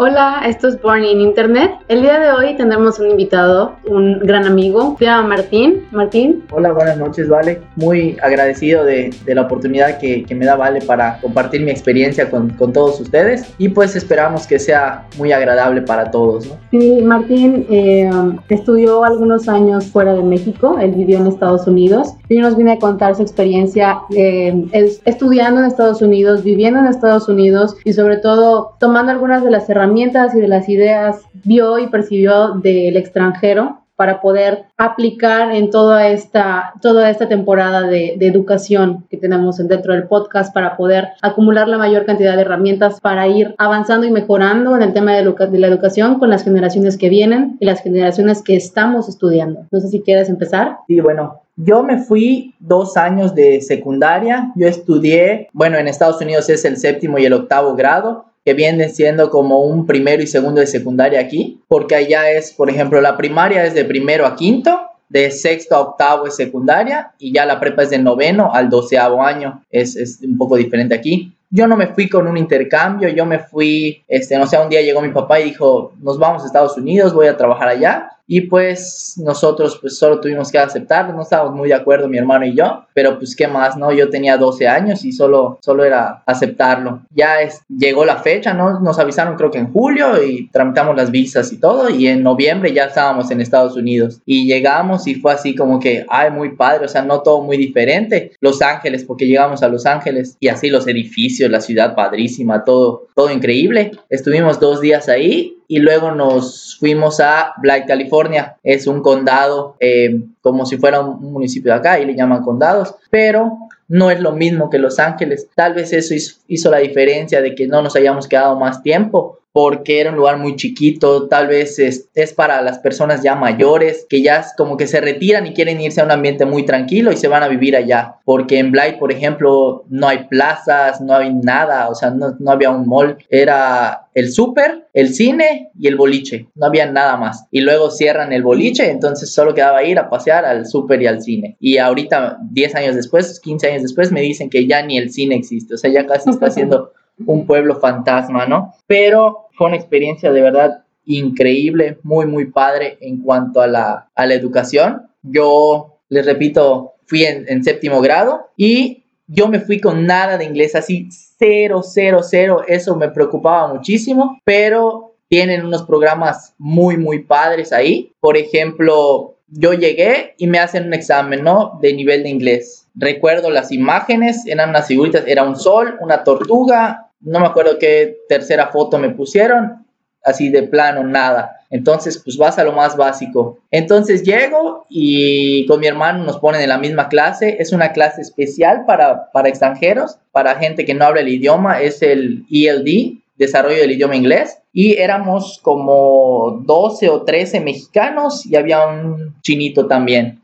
Hola, esto es Born in Internet. El día de hoy tendremos un invitado, un gran amigo, se llama Martín. Martín. Hola, buenas noches, Vale. Muy agradecido de, de la oportunidad que, que, me da Vale para compartir mi experiencia con, con, todos ustedes y pues esperamos que sea muy agradable para todos. ¿no? Sí, Martín eh, estudió algunos años fuera de México, él vivió en Estados Unidos y nos viene a contar su experiencia eh, estudiando en Estados Unidos, viviendo en Estados Unidos y sobre todo tomando algunas de las herramientas y de las ideas vio y percibió del extranjero para poder aplicar en toda esta, toda esta temporada de, educación que tenemos dentro del podcast para poder acumular la mayor cantidad de herramientas para ir avanzando y mejorando en el tema de, de la educación con las generaciones que vienen y las generaciones que estamos estudiando. No sé si quieres empezar. Sí, bueno, yo me fui dos años de secundaria. Yo estudié, bueno, en Estados Unidos es el séptimo y el octavo grado que vienen siendo como un primero y segundo de secundaria aquí, porque allá es, por ejemplo, la primaria es de primero a quinto, de sexto a octavo es secundaria y ya la prepa es de noveno al doceavo año, es, es un poco diferente aquí. Yo no me fui con un intercambio, yo me fui, este, no sé, un día llegó mi papá y dijo, nos vamos a Estados Unidos, voy a trabajar allá y pues nosotros pues solo tuvimos que aceptar, no estábamos muy de acuerdo mi hermano y yo, pero pues qué más, ¿no? Yo tenía 12 años y solo, solo era aceptarlo. Ya es, llegó la fecha, ¿no? Nos avisaron creo que en julio y tramitamos las visas y todo y en noviembre ya estábamos en Estados Unidos y llegamos y fue así como que, ay, muy padre, o sea, no todo muy diferente. Los Ángeles, porque llegamos a Los Ángeles y así los edificios, la ciudad padrísima, todo, todo increíble. Estuvimos dos días ahí y luego nos fuimos a Blythe, California. Es un condado eh, como si fuera un municipio de acá y le llaman condados, pero no es lo mismo que Los Ángeles. Tal vez eso hizo la diferencia de que no nos hayamos quedado más tiempo porque era un lugar muy chiquito, tal vez es, es, para las personas ya mayores que ya como que se retiran y quieren irse a un ambiente muy tranquilo y se van a vivir allá, porque en Blight, por ejemplo, no hay plazas, no hay nada, o sea, no, no había un mall, era el súper, el cine y el boliche, no había nada más. Y luego cierran el boliche, entonces solo quedaba ir a pasear al súper y al cine. Y ahorita, 10 años después, 15 años después, me dicen que ya ni el cine existe, o sea, ya casi está siendo un pueblo fantasma, ¿no? Pero fue una experiencia de verdad increíble, muy, muy padre en cuanto a la, a la educación. Yo, les repito, fui en, en, séptimo grado y yo me fui con nada de inglés, así cero, cero, cero. Eso me preocupaba muchísimo, pero tienen unos programas muy, muy padres ahí. Por ejemplo, yo llegué y me hacen un examen, ¿no? De nivel de inglés. Recuerdo las imágenes, eran unas figuritas, era un sol, una tortuga, no me acuerdo qué tercera foto me pusieron, así de plano, nada. Entonces, pues vas a lo más básico. Entonces llego y con mi hermano nos ponen en la misma clase. Es una clase especial para, para extranjeros, para gente que no habla el idioma. Es el ELD, Desarrollo del Idioma Inglés. Y éramos como 12 o 13 mexicanos y había un chinito también.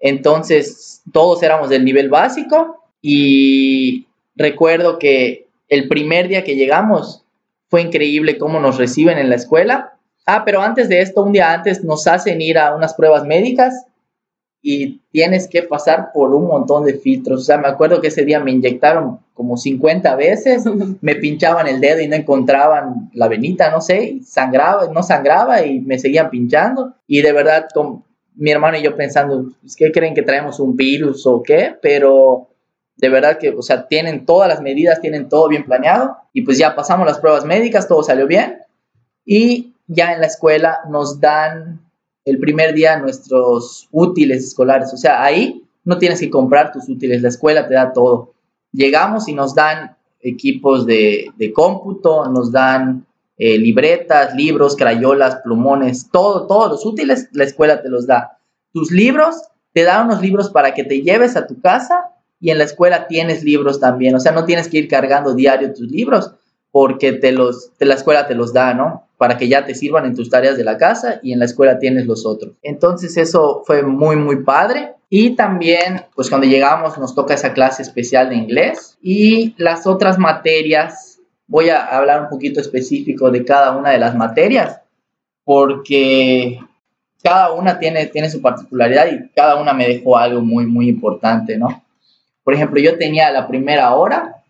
Entonces, todos éramos del nivel básico y recuerdo que el primer día que llegamos fue increíble cómo nos reciben en la escuela. Ah, pero antes de esto, un día antes nos hacen ir a unas pruebas médicas y tienes que pasar por un montón de filtros. O sea, me acuerdo que ese día me inyectaron como 50 veces, me pinchaban el dedo y no encontraban la venita, no sé, sangraba, no sangraba y me seguían pinchando. Y de verdad, con mi hermano y yo pensando, ¿qué creen que traemos un virus o qué? Pero de verdad que, o sea, tienen todas las medidas, tienen todo bien planeado y pues ya pasamos las pruebas médicas, todo salió bien y ya en la escuela nos dan el primer día nuestros útiles escolares, o sea, ahí no tienes que comprar tus útiles, la escuela te da todo. Llegamos y nos dan equipos de, cómputo, nos dan eh, libretas, libros, crayolas, plumones, todo, todos los útiles, la escuela te los da. Tus libros, te dan unos libros para que te lleves a tu casa y en la escuela tienes libros también, o sea, no tienes que ir cargando diario tus libros porque te los, de la escuela te los da, ¿no? Para que ya te sirvan en tus tareas de la casa y en la escuela tienes los otros. Entonces eso fue muy, muy padre. Y también, pues cuando llegamos nos toca esa clase especial de inglés y las otras materias, voy a hablar un poquito específico de cada una de las materias, porque cada una tiene, tiene su particularidad y cada una me dejó algo muy, muy importante, ¿no? Por ejemplo, yo tenía la primera hora,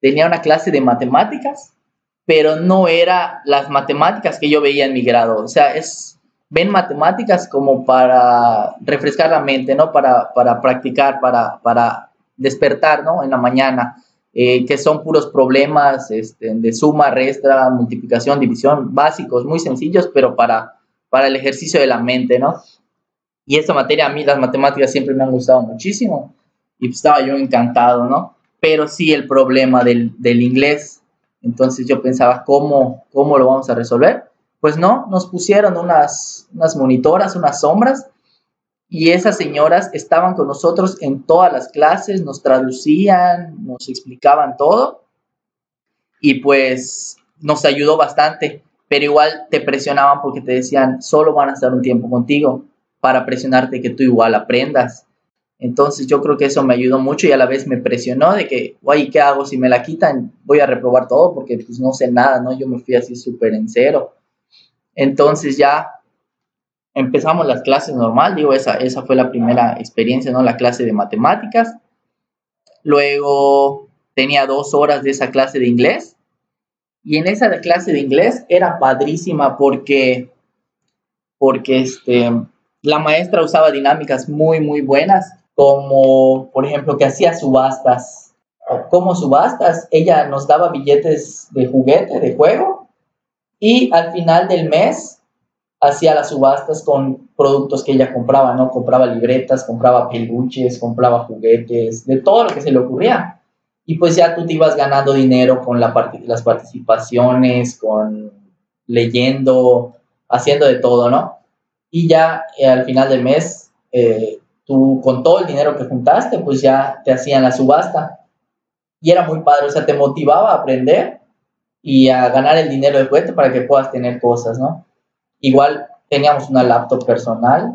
tenía una clase de matemáticas, pero no era las matemáticas que yo veía en mi grado. O sea, es, ven matemáticas como para refrescar la mente, ¿no? Para, para practicar, para, para despertar, ¿no? En la mañana, eh, que son puros problemas este, de suma, restra, multiplicación, división, básicos, muy sencillos, pero para, para el ejercicio de la mente, ¿no? Y esta materia, a mí las matemáticas siempre me han gustado muchísimo y estaba yo encantado, ¿no? Pero sí el problema del, del inglés entonces yo pensaba, ¿cómo, ¿cómo lo vamos a resolver? Pues no, nos pusieron unas, unas monitoras, unas sombras, y esas señoras estaban con nosotros en todas las clases, nos traducían, nos explicaban todo, y pues nos ayudó bastante, pero igual te presionaban porque te decían, solo van a estar un tiempo contigo para presionarte que tú igual aprendas. Entonces yo creo que eso me ayudó mucho y a la vez me presionó de que, guay, ¿qué hago? Si me la quitan, voy a reprobar todo porque pues no sé nada, ¿no? Yo me fui así súper en cero. Entonces ya empezamos las clases normal, digo, esa, esa fue la primera experiencia, ¿no? La clase de matemáticas. Luego tenía dos horas de esa clase de inglés. Y en esa clase de inglés era padrísima porque, porque este, la maestra usaba dinámicas muy, muy buenas como por ejemplo que hacía subastas. Como subastas, ella nos daba billetes de juguete, de juego, y al final del mes hacía las subastas con productos que ella compraba, ¿no? Compraba libretas, compraba peluches, compraba juguetes, de todo lo que se le ocurría. Y pues ya tú te ibas ganando dinero con la las participaciones, con leyendo, haciendo de todo, ¿no? Y ya eh, al final del mes eh, tú con todo el dinero que juntaste, pues ya te hacían la subasta. Y era muy padre, o sea, te motivaba a aprender y a ganar el dinero de juguete para que puedas tener cosas, ¿no? Igual teníamos una laptop personal,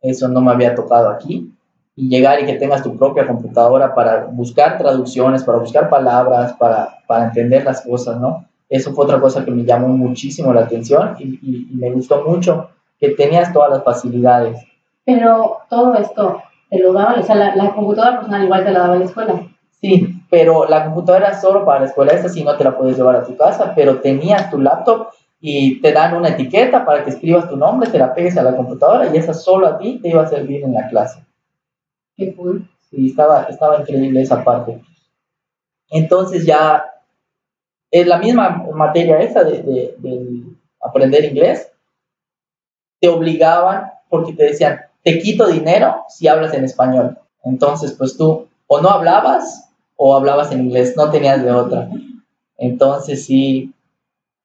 eso no me había tocado aquí, y llegar y que tengas tu propia computadora para buscar traducciones, para buscar palabras, para, para entender las cosas, ¿no? Eso fue otra cosa que me llamó muchísimo la atención y, y me gustó mucho, que tenías todas las facilidades. Pero todo esto te lo daba, o sea, la, computadora personal igual te la daba la escuela. Sí, pero la computadora era solo para la escuela, esa sí no te la puedes llevar a tu casa, pero tenías tu laptop y te dan una etiqueta para que escribas tu nombre, te la pegues a la computadora y esa solo a ti te iba a servir en la clase. Qué cool. Sí, estaba, estaba increíble esa parte. Entonces ya, es la misma materia esa de, de, de aprender inglés, te obligaban porque te decían, te quito dinero si hablas en español. Entonces, pues tú o no hablabas o hablabas en inglés, no tenías de otra. Entonces, sí,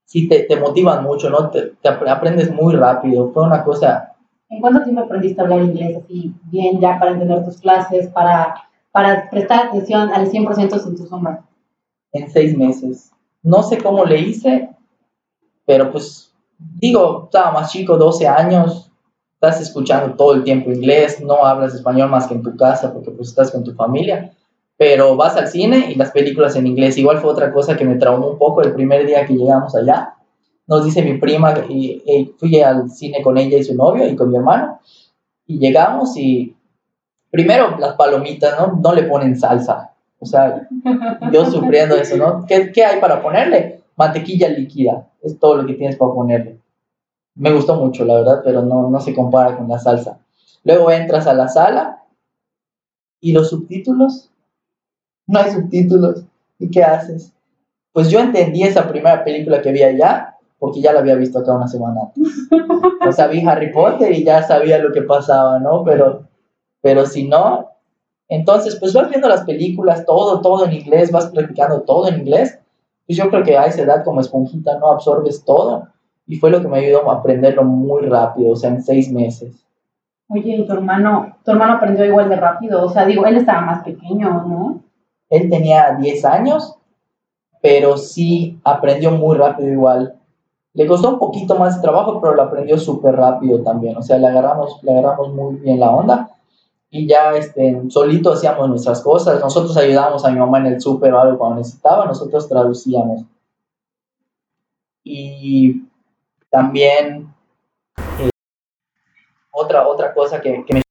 sí te, te motivan mucho, ¿no? Te, aprendes muy rápido. Fue una cosa... ¿En cuánto tiempo aprendiste a hablar inglés así bien ya para entender tus clases, para, para prestar atención al 100% en tu sombra? En seis meses. No sé cómo le hice, pero pues digo, estaba más chico, 12 años, estás escuchando todo el tiempo inglés, no hablas español más que en tu casa porque pues estás con tu familia, pero vas al cine y las películas en inglés. Igual fue otra cosa que me traumó un poco el primer día que llegamos allá. Nos dice mi prima, y, fui al cine con ella y su novio y con mi hermano, y llegamos y primero las palomitas, ¿no? No le ponen salsa. O sea, yo sufriendo eso, ¿no? ¿Qué, ¿Qué hay para ponerle? Mantequilla líquida, es todo lo que tienes para ponerle me gustó mucho, la verdad, pero no, no se compara con la salsa. Luego entras a la sala y los subtítulos, no hay subtítulos. ¿Y qué haces? Pues yo entendí esa primera película que vi allá, porque ya la había visto acá una semana O sea, Harry Potter y ya sabía lo que pasaba, ¿no? Pero, pero si no, entonces pues vas viendo las películas, todo, todo en inglés, vas practicando todo en inglés. Pues yo creo que a esa edad como esponjita no absorbes todo y fue lo que me ayudó a aprenderlo muy rápido, o sea, en seis meses. Oye, ¿y tu hermano, tu hermano aprendió igual de rápido? O sea, digo, él estaba más pequeño, ¿no? Él tenía 10 años, pero sí aprendió muy rápido igual. Le costó un poquito más de trabajo, pero lo aprendió súper rápido también. O sea, le agarramos, le agarramos muy bien la onda y ya este, solito hacíamos nuestras cosas. Nosotros ayudábamos a mi mamá en el súper o algo cuando necesitaba, nosotros traducíamos. Y también, eh, otra, otra cosa que, me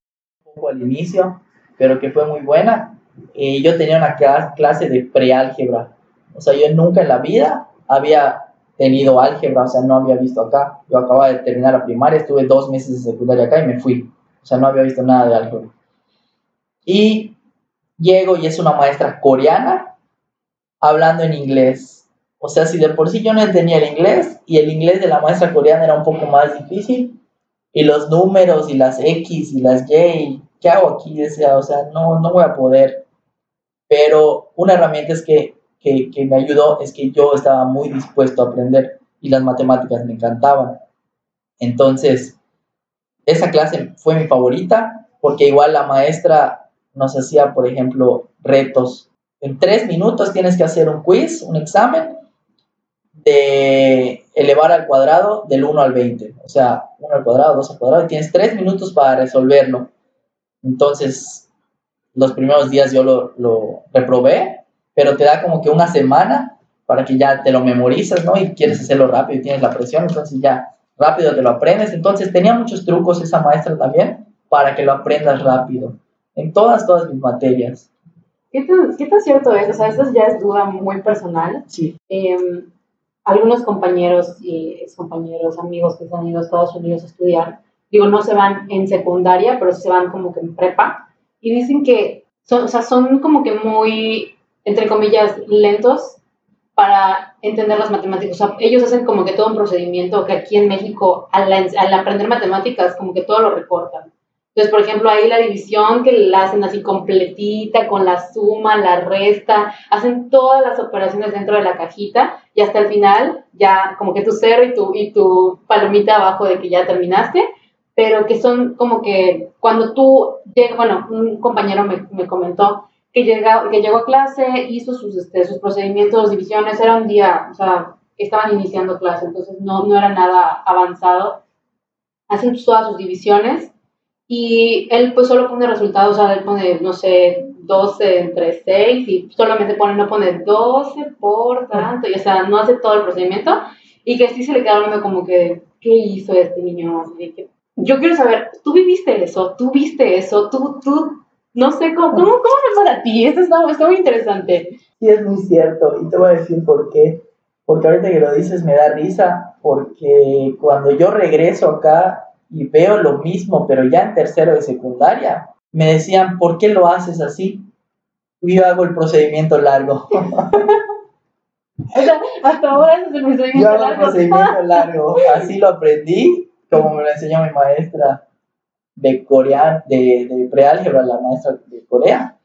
un al inicio, pero que fue muy buena, eh, yo tenía una clase de preálgebra. O sea, yo nunca en la vida había tenido álgebra, o sea, no había visto acá. Yo acababa de terminar la primaria, estuve dos meses de secundaria acá y me fui. O sea, no había visto nada de álgebra. Y llego y es una maestra coreana hablando en inglés. O sea, si de por sí yo no entendía el inglés y el inglés de la maestra coreana era un poco más difícil, y los números y las X y las Y, ¿qué hago aquí? O sea, no, no voy a poder. Pero una herramienta es que, que, que me ayudó es que yo estaba muy dispuesto a aprender y las matemáticas me encantaban. Entonces, esa clase fue mi favorita porque igual la maestra nos hacía, por ejemplo, retos. En tres minutos tienes que hacer un quiz, un examen de elevar al cuadrado del 1 al 20. O sea, 1 al cuadrado, 2 al cuadrado, y tienes tres minutos para resolverlo. Entonces, los primeros días yo lo, lo reprobé, pero te da como que una semana para que ya te lo memorizas, ¿no? Y quieres hacerlo rápido y tienes la presión, entonces ya rápido te lo aprendes. Entonces tenía muchos trucos esa maestra también para que lo aprendas rápido, en todas, todas mis materias. ¿Qué tan, qué tan cierto es? O sea, esto ya es duda muy personal. Sí. Eh, algunos compañeros y compañeros, amigos que se han ido a Estados Unidos a estudiar, digo, no se van en secundaria, pero se van como que en prepa, y dicen que son, o sea, son como que muy, entre comillas, lentos para entender las matemáticas. O sea, ellos hacen como que todo un procedimiento que aquí en México, al, al aprender matemáticas, como que todo lo recortan. Entonces, por ejemplo, ahí la división que la hacen así completita, con la suma, la resta, hacen todas las operaciones dentro de la cajita y hasta el final ya como que tu cero y tu, y tu palomita abajo de que ya terminaste, pero que son como que cuando tú, bueno, un compañero me, me comentó que, llega, que llegó a clase, hizo sus, este, sus procedimientos, divisiones, era un día, o sea, estaban iniciando clase, entonces no, no era nada avanzado. Hacen todas sus divisiones y él pues solo pone resultados, o sea, él pone, no sé, 12 entre 6 y solamente pone, no pone 12 por tanto, y o sea, no hace todo el procedimiento y que sí se le queda hablando como que, ¿qué hizo este niño? yo quiero saber, ¿tú viviste eso? ¿Tú viste eso? ¿Tú, tú, no sé, cómo, cómo, cómo fue para ti? Esto está, está muy interesante. Sí, es muy cierto y te voy a decir por qué. Porque ahorita que lo dices me da risa, porque cuando yo regreso acá y veo lo mismo, pero ya en tercero de secundaria, me decían, ¿por qué lo haces así? Y yo hago el procedimiento largo. o sea, hasta ahora es el procedimiento yo hago el procedimiento largo. Así lo aprendí, como me lo enseñó mi maestra de Corea, de, de preálgebra, la maestra de Corea.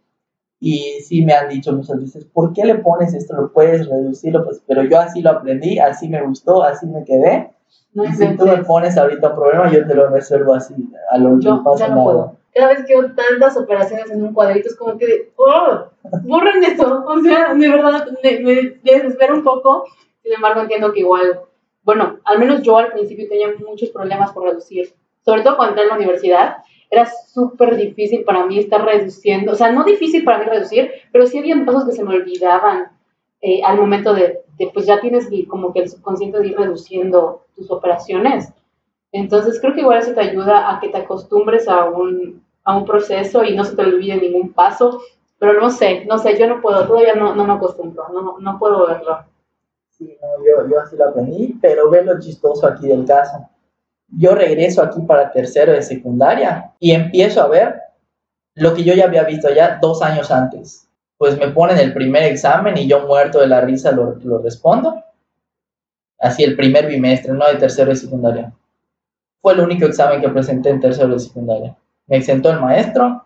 Y sí me han dicho muchas veces, ¿por qué le pones esto? Lo puedes reducirlo, pues, pero yo así lo aprendí, así me gustó, así me quedé. No y si tú me pones ahorita un problema, yo te lo resuelvo así, a lo yo, no pasa no Puedo. Cada vez que veo tantas operaciones en un cuadrito, es como que, ¡oh! ¡Borren esto! O sea, de verdad, me, me desespero un poco. Sin embargo, entiendo que igual, bueno, al menos yo al principio tenía muchos problemas por reducir. Sobre todo cuando entré en la universidad, era súper difícil para mí estar reduciendo. O sea, no difícil para mí reducir, pero sí había pasos que se me olvidaban eh, al momento de, pues ya tienes como que el subconsciente de ir reduciendo tus operaciones. Entonces creo que igual eso te ayuda a que te acostumbres a un, a un proceso y no se te olvide ningún paso, pero no sé, no sé, yo no puedo, todavía no, no me acostumbro, no, no puedo verlo. Sí, no, yo, yo así lo aprendí, pero ve lo chistoso aquí del caso. Yo regreso aquí para tercero de secundaria y empiezo a ver lo que yo ya había visto ya dos años antes pues me ponen el primer examen y yo muerto de la risa lo, lo respondo. Así el primer bimestre, no de tercero de secundaria. Fue el único examen que presenté en tercero de secundaria. Me exentó el maestro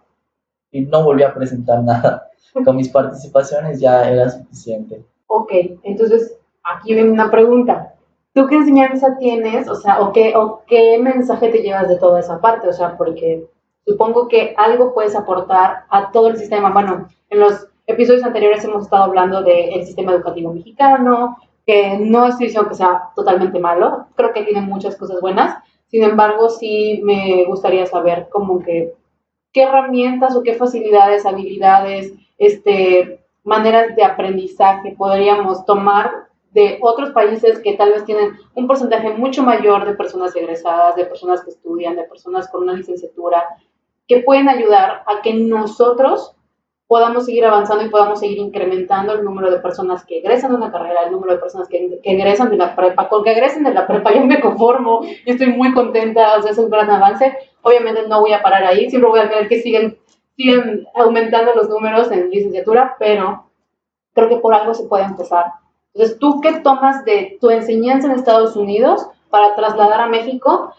y no volví a presentar nada. Con mis participaciones ya era suficiente. Ok, entonces aquí viene una pregunta. ¿Tú qué enseñanza tienes? O sea, ¿o qué, ¿o qué mensaje te llevas de toda esa parte? O sea, porque supongo que algo puedes aportar a todo el sistema. Bueno, en los episodios anteriores hemos estado hablando del sistema educativo mexicano, que no estoy diciendo que sea totalmente malo, creo que tiene muchas cosas buenas, sin embargo sí me gustaría saber cómo que qué herramientas o qué facilidades, habilidades, este, maneras de aprendizaje podríamos tomar de otros países que tal vez tienen un porcentaje mucho mayor de personas egresadas, de personas que estudian, de personas con una licenciatura, que pueden ayudar a que nosotros podamos seguir avanzando y podamos seguir incrementando el número de personas que egresan de una carrera, el número de personas que, que egresan de la prepa. Con que egresen de la prepa yo me conformo y estoy muy contenta, o sea, es un gran avance. Obviamente no voy a parar ahí, siempre voy a querer que siguen, siguen aumentando los números en licenciatura, pero creo que por algo se puede empezar. Entonces, ¿tú qué tomas de tu enseñanza en Estados Unidos para trasladar a México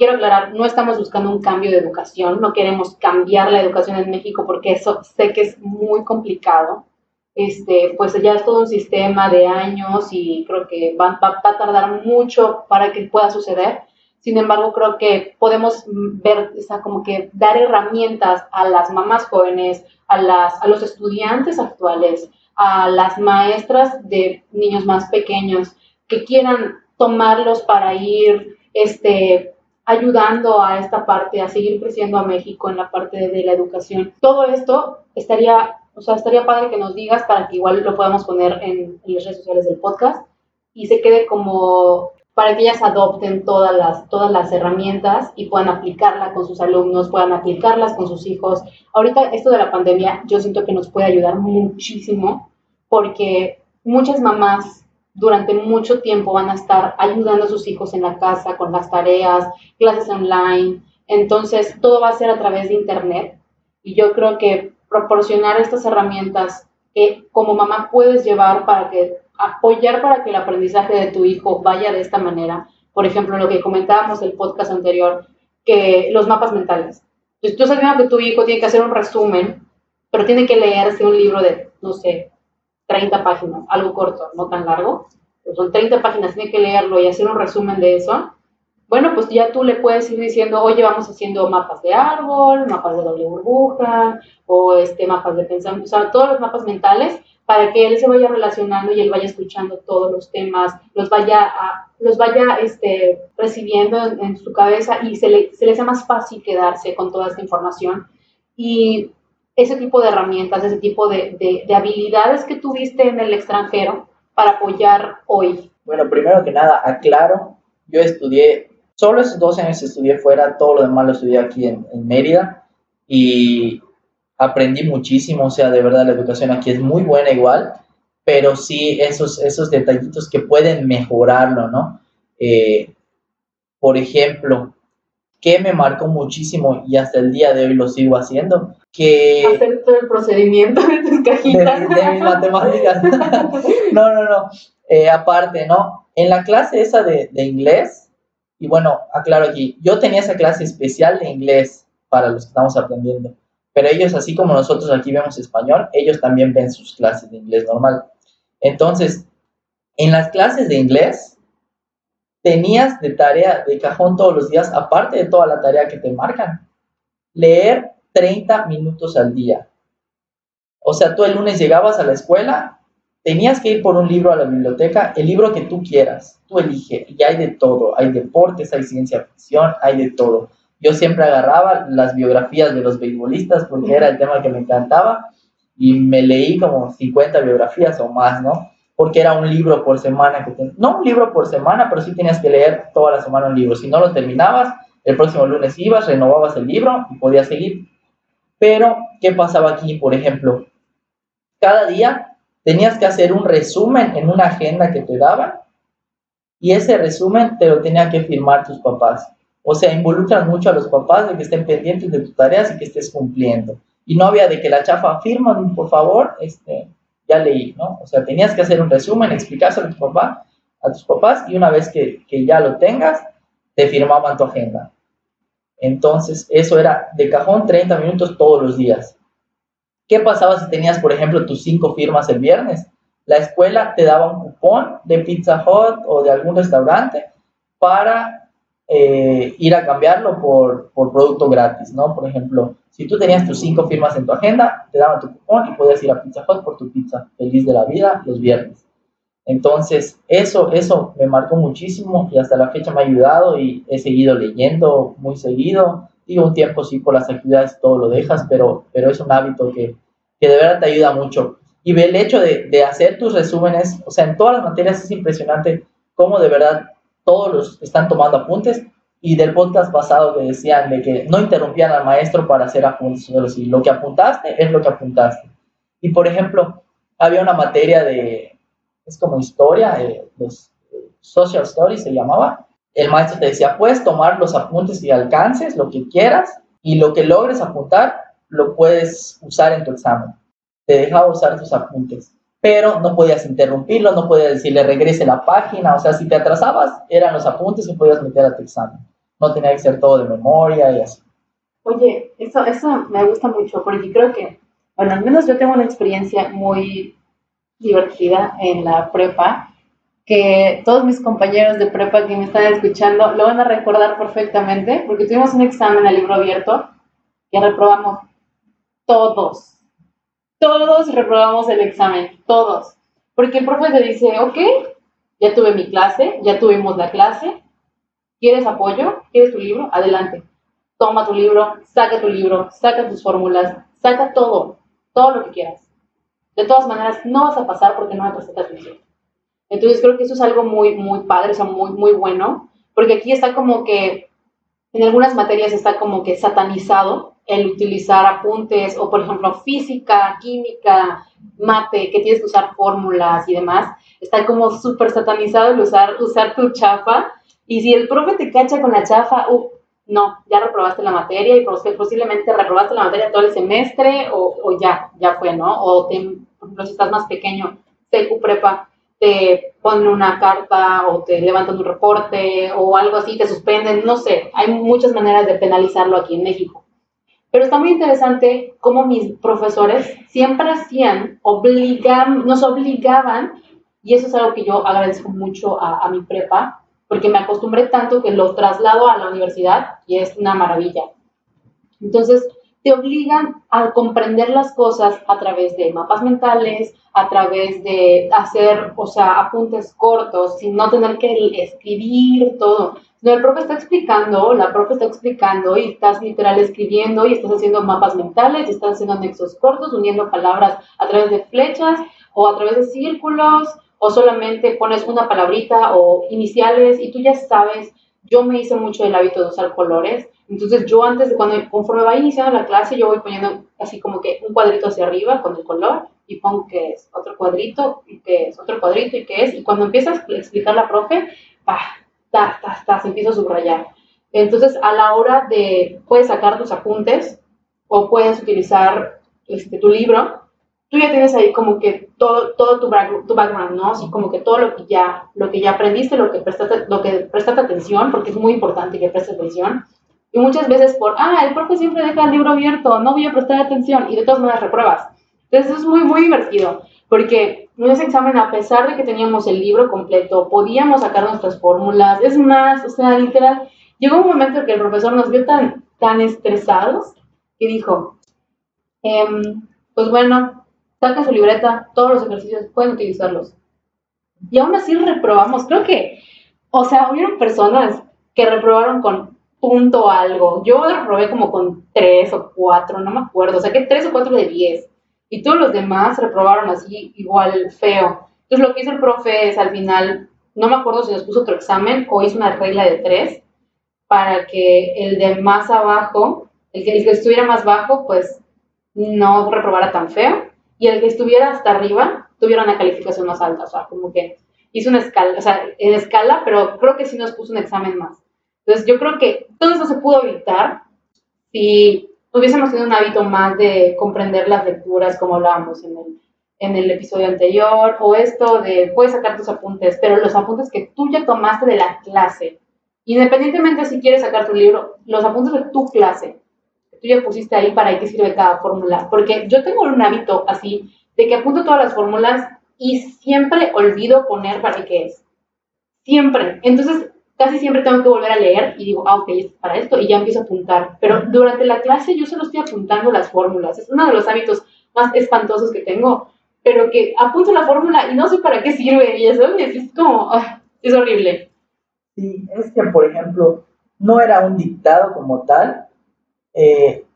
quiero aclarar, no estamos buscando un cambio de educación, no queremos cambiar la educación en México porque eso sé que es muy complicado. Este, pues ya es todo un sistema de años y creo que va, va, a tardar mucho para que pueda suceder. Sin embargo, creo que podemos ver, o sea, como que dar herramientas a las mamás jóvenes, a, las, a los estudiantes actuales, a las maestras de niños más pequeños que quieran tomarlos para ir este, ayudando a esta parte, a seguir creciendo a México en la parte de, la educación. Todo esto estaría, o sea, estaría padre que nos digas para que igual lo podamos poner en, las redes sociales del podcast y se quede como para que ellas adopten todas las, todas las herramientas y puedan aplicarla con sus alumnos, puedan aplicarlas con sus hijos. Ahorita esto de la pandemia yo siento que nos puede ayudar muchísimo porque muchas mamás durante mucho tiempo van a estar ayudando a sus hijos en la casa con las tareas, clases online. Entonces, todo va a ser a través de Internet. Y yo creo que proporcionar estas herramientas que como mamá puedes llevar para que, apoyar para que el aprendizaje de tu hijo vaya de esta manera. Por ejemplo, lo que comentábamos en el podcast anterior, que los mapas mentales. Entonces, tú sabes que tu hijo tiene que hacer un resumen, pero tiene que leerse un libro de, no sé, 30 páginas, algo corto, no tan largo, pues son 30 páginas, tiene que leerlo y hacer un resumen de eso, bueno, pues ya tú le puedes ir diciendo, oye, vamos haciendo mapas de árbol, mapas de doble burbuja, o este, mapas de pensamiento, o sea, todos los mapas mentales, para que él se vaya relacionando y él vaya escuchando todos los temas, los vaya, a, los vaya este, recibiendo en, su cabeza y se le, se le sea más fácil quedarse con toda esta información. Y ese tipo de herramientas, ese tipo de, de, habilidades que tuviste en el extranjero para apoyar hoy? Bueno, primero que nada, aclaro, yo estudié, solo esos dos años estudié fuera, todo lo demás lo estudié aquí en, Mérida y aprendí muchísimo, o sea, de verdad la educación aquí es muy buena igual, pero sí esos, esos detallitos que pueden mejorarlo, ¿no? Eh, por ejemplo, que me marcó muchísimo y hasta el día de hoy lo sigo haciendo, que... Hacer todo el procedimiento de tus cajitas. De, mis matemáticas. no, no, no. Eh, aparte, ¿no? En la clase esa de, de, inglés, y bueno, aclaro aquí, yo tenía esa clase especial de inglés para los que estamos aprendiendo, pero ellos, así como nosotros aquí vemos español, ellos también ven sus clases de inglés normal. Entonces, en las clases de inglés, tenías de tarea de cajón todos los días, aparte de toda la tarea que te marcan, leer 30 minutos al día. O sea, tú el lunes llegabas a la escuela, tenías que ir por un libro a la biblioteca, el libro que tú quieras, tú elige, y hay de todo, hay deportes, hay ciencia ficción, hay de todo. Yo siempre agarraba las biografías de los beisbolistas porque era el tema que me encantaba y me leí como 50 biografías o más, ¿no? Porque era un libro por semana, que no un libro por semana, pero sí tenías que leer toda la semana un libro. Si no lo terminabas, el próximo lunes ibas, renovabas el libro y podías seguir. Pero, ¿qué pasaba aquí, por ejemplo? Cada día tenías que hacer un resumen en una agenda que te daban y ese resumen te lo tenían que firmar tus papás. O sea, involucran mucho a los papás de que estén pendientes de tus tareas y que estés cumpliendo. Y no había de que la chafa firma, por favor, este, ya leí, ¿no? O sea, tenías que hacer un resumen, explicárselo a tu papá, a tus papás, y una vez que, que ya lo tengas, te firmaban tu agenda. Entonces, eso era de cajón 30 minutos todos los días. ¿Qué pasaba si tenías, por ejemplo, tus cinco firmas el viernes? La escuela te daba un cupón de Pizza Hut o de algún restaurante para eh, ir a cambiarlo por, por producto gratis, ¿no? Por ejemplo, si tú tenías tus cinco firmas en tu agenda, te daban tu cupón y podías ir a Pizza Hut por tu pizza feliz de la vida los viernes. Entonces, eso, eso me marcó muchísimo y hasta la fecha me ha ayudado y he seguido leyendo muy seguido. Digo, un tiempo sí por las actividades todo lo dejas, pero, pero es un hábito que, que de verdad te ayuda mucho. Y el hecho de, de hacer tus resúmenes, o sea, en todas las materias es impresionante cómo de verdad todos los están tomando apuntes y del podcast pasado que decían de que no interrumpían al maestro para hacer apuntes, pero lo que apuntaste es lo que apuntaste. Y por ejemplo, había una materia de, es como historia, eh, social stories se llamaba. El maestro te decía, puedes tomar los apuntes y alcances, lo que quieras, y lo que logres apuntar, lo puedes usar en tu examen. Te dejaba usar tus apuntes pero no podías interrumpirlo, no podías decirle regrese la página, o sea, si te atrasabas, eran los apuntes y podías meter a tu examen. No tenía que ser todo de memoria y así. Oye, eso, eso me gusta mucho, porque creo que, bueno, al menos yo tengo una experiencia muy divertida en la prepa, que todos mis compañeros de prepa que me están escuchando lo van a recordar perfectamente, porque tuvimos un examen al libro abierto que reprobamos todos, todos reprobamos el examen, todos. Porque el profe te dice, ok, ya tuve mi clase, ya tuvimos la clase, ¿quieres apoyo? ¿Quieres tu libro? Adelante. Toma tu libro, saca tu libro, saca tus fórmulas, saca todo, todo lo que quieras. De todas maneras, no vas a pasar porque no me prestaste atención. Entonces creo que eso es algo muy, muy padre, o sea, muy, muy bueno, porque aquí está como que, en algunas materias está como que satanizado el utilizar apuntes o, por ejemplo, física, química, mate, que tienes que usar fórmulas y demás, está como súper satanizado el usar, usar tu chafa. Y si el profe te cacha con la chafa, uh, no, ya reprobaste la materia y posiblemente reprobaste la materia todo el semestre o, ya, ya fue, ¿no? O te, por ejemplo, si estás más pequeño, secu prepa, te ponen una carta o te levantan un reporte o algo así, te suspenden, no sé, hay muchas maneras de penalizarlo aquí en México. Pero está muy interesante cómo mis profesores siempre hacían, obligan, nos obligaban, y eso es algo que yo agradezco mucho a, mi prepa, porque me acostumbré tanto que lo traslado a la universidad y es una maravilla. Entonces, te obligan a comprender las cosas a través de mapas mentales, a través de hacer, o sea, apuntes cortos, sin no tener que escribir todo. No, el profe está explicando, la profe está explicando y estás literal escribiendo y estás haciendo mapas mentales y estás haciendo nexos cortos, uniendo palabras a través de flechas o a través de círculos o solamente pones una palabrita o iniciales y tú ya sabes, yo me hice mucho el hábito de usar colores, entonces yo antes de cuando, conforme va iniciando la clase, yo voy poniendo así como que un cuadrito hacia arriba con el color y pongo que es otro cuadrito y que es otro cuadrito y que es, y cuando empiezas a explicar la profe, ¡pah! Ta, ta, ta, se empieza a subrayar. Entonces, a la hora de, puedes sacar tus apuntes o puedes utilizar este, tu libro, tú ya tienes ahí como que todo, todo tu, tu background, ¿no? Así como que todo lo que ya, lo que ya aprendiste, lo que prestaste, lo que prestaste atención, porque es muy importante que prestes atención. Y muchas veces por, ah, el profe siempre deja el libro abierto, no voy a prestar atención, y de todas maneras repruebas. Entonces, eso es muy, muy divertido, porque en ese examen, a pesar de que teníamos el libro completo, podíamos sacar nuestras fórmulas. Es más, o sea, literal, llegó un momento en que el profesor nos vio tan, tan estresados que dijo, em, pues bueno, saca su libreta, todos los ejercicios pueden utilizarlos. Y aún así reprobamos. Creo que, o sea, hubieron personas que reprobaron con punto algo. Yo reprobé como con tres o cuatro, no me acuerdo. O sea, que tres o cuatro de diez y todos los demás reprobaron así igual feo. Entonces lo que hizo el profe es al final, no me acuerdo si nos puso otro examen o hizo una regla de tres para que el de más abajo, el que, estuviera más bajo, pues no reprobara tan feo y el que estuviera hasta arriba tuviera una calificación más alta, o sea, como que hizo una escala, o sea, en escala, pero creo que sí nos puso un examen más. Entonces yo creo que todo eso se pudo evitar si hubiésemos tenido un hábito más de comprender las lecturas como hablábamos en el, en el episodio anterior, o esto de puedes sacar tus apuntes, pero los apuntes que tú ya tomaste de la clase, independientemente si quieres sacar tu libro, los apuntes de tu clase, que tú ya pusiste ahí para qué sirve cada fórmula, porque yo tengo un hábito así de que apunto todas las fórmulas y siempre olvido poner para qué es. Siempre. Entonces, casi siempre tengo que volver a leer y digo, ah, ok, es para esto, y ya empiezo a apuntar. Pero durante la clase yo solo estoy apuntando las fórmulas. Es uno de los hábitos más espantosos que tengo, pero que apunto la fórmula y no sé para qué sirve, y eso es como, ah, es horrible. Sí, es que, por ejemplo, no era un dictado como tal, eh,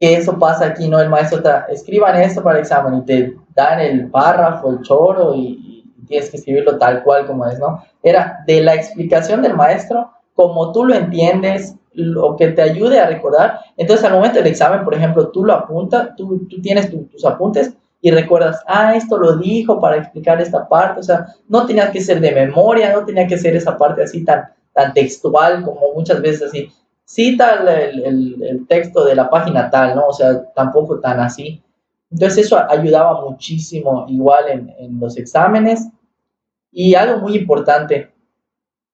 que eso pasa aquí, ¿no? El maestro está, escriban esto para el examen y te dan el párrafo, el choro y, tienes que escribirlo tal cual como es, ¿no? Era de la explicación del maestro, como tú lo entiendes, lo que te ayude a recordar. Entonces, al momento del examen, por ejemplo, tú lo apuntas, tú, tú tienes tus apuntes y recuerdas, ah, esto lo dijo para explicar esta parte. O sea, no tenía que ser de memoria, no tenía que ser esa parte así tan, tan textual como muchas veces así. Cita el, el, el texto de la página tal, ¿no? O sea, tampoco tan así. Entonces, eso ayudaba muchísimo igual en, en los exámenes. Y algo muy importante,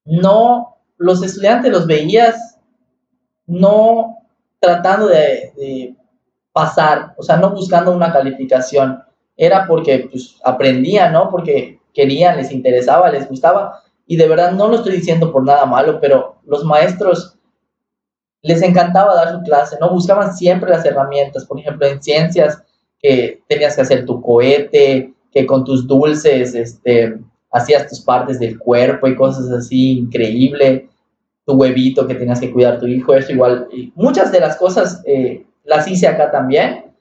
no, los estudiantes los veías no tratando de, pasar, o sea, no buscando una calificación, era porque pues, aprendían, ¿no? Porque querían, les interesaba, les gustaba, y de verdad no lo estoy diciendo por nada malo, pero los maestros les encantaba dar su clase, ¿no? Buscaban siempre las herramientas, por ejemplo, en ciencias, que tenías que hacer tu cohete, que con tus dulces, este, hacías tus partes del cuerpo y cosas así, increíble, tu huevito que tenías que cuidar tu hijo, eso igual, muchas de las cosas eh, las hice acá también.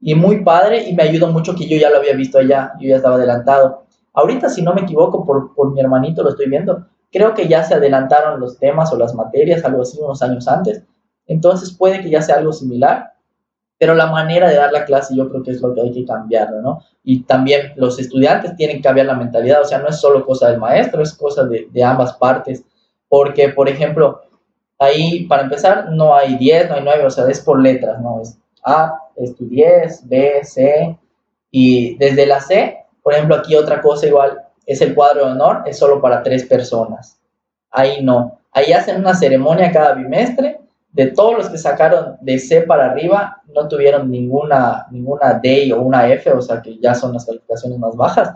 Y muy padre y me ayudó mucho que yo ya lo había visto allá, yo ya estaba adelantado. Ahorita, si no me equivoco, por, por mi hermanito lo estoy viendo, creo que ya se adelantaron los temas o las materias, algo así, unos años antes, entonces puede que ya sea algo similar, pero la manera de dar la clase yo creo que es lo que hay que cambiarlo, ¿no? y también los estudiantes tienen que cambiar la mentalidad, o sea, no es solo cosa del maestro, es cosa de, de ambas partes, porque, por ejemplo, ahí, para empezar, no hay 10, no hay 9, o sea, es por letras, ¿no? Es A, es tu 10, B, C, y desde la C, por ejemplo, aquí otra cosa igual, es el cuadro de honor, es solo para tres personas. Ahí no. Ahí hacen una ceremonia cada bimestre de todos los que sacaron de C para arriba, no tuvieron ninguna, ninguna D o una F, o sea que ya son las calificaciones más bajas,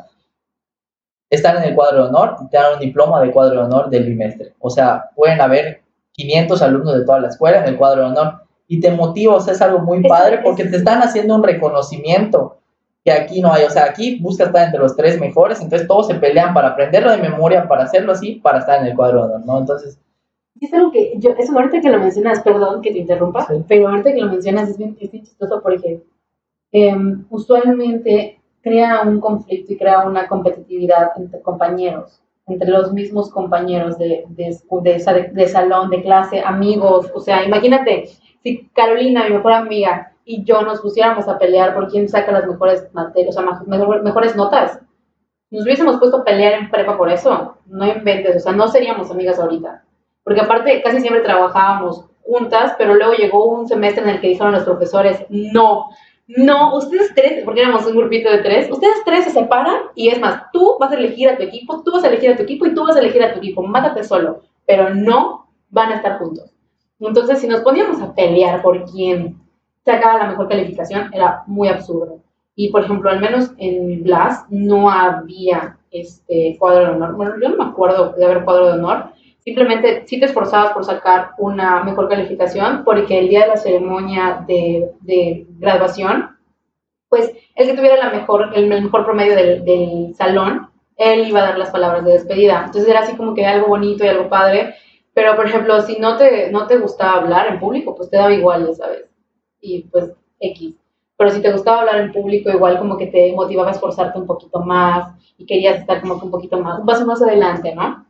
están en el cuadro de honor y te dan un diploma de cuadro de honor del bimestre. O sea, pueden haber 500 alumnos de toda la escuela en el cuadro de honor y te motiva, o sea, es algo muy padre porque te están haciendo un reconocimiento que aquí no hay. O sea, aquí busca estar entre los tres mejores, entonces todos se pelean para aprenderlo de memoria, para hacerlo así, para estar en el cuadro de honor, ¿no? Entonces, es algo que yo, eso ahorita que lo mencionas, perdón que te interrumpa, pero ahorita que lo mencionas es bien, chistoso porque em, usualmente crea un conflicto y crea una competitividad entre compañeros, entre los mismos compañeros de, de, de, de, salón, de clase, amigos. O sea, imagínate si Carolina, mi mejor amiga, y yo nos pusiéramos a pelear por quién saca las mejores materias, o sea, mejor, mejores notas. Nos hubiésemos puesto a pelear en prepa por eso. No inventes, o sea, no seríamos amigas ahorita porque aparte casi siempre trabajábamos juntas, pero luego llegó un semestre en el que dijeron los profesores, no, no, ustedes tres, porque éramos un grupito de tres, ustedes tres se separan y es más, tú vas a elegir a tu equipo, tú vas a elegir a tu equipo y tú vas a elegir a tu equipo, mátate solo, pero no van a estar juntos. Entonces, si nos poníamos a pelear por quién sacaba la mejor calificación, era muy absurdo. Y, por ejemplo, al menos en Blas no había este cuadro de honor. Bueno, yo no me acuerdo de haber cuadro de honor, simplemente si te esforzabas por sacar una mejor calificación, porque el día de la ceremonia de, graduación, pues el que tuviera la mejor, el mejor promedio del, salón, él iba a dar las palabras de despedida. Entonces era así como que algo bonito y algo padre. Pero, por ejemplo, si no te, no te gustaba hablar en público, pues te daba igual, sabes. Y pues X. Pero si te gustaba hablar en público, igual como que te motivaba a esforzarte un poquito más y querías estar como que un poquito más, un paso más adelante, ¿no?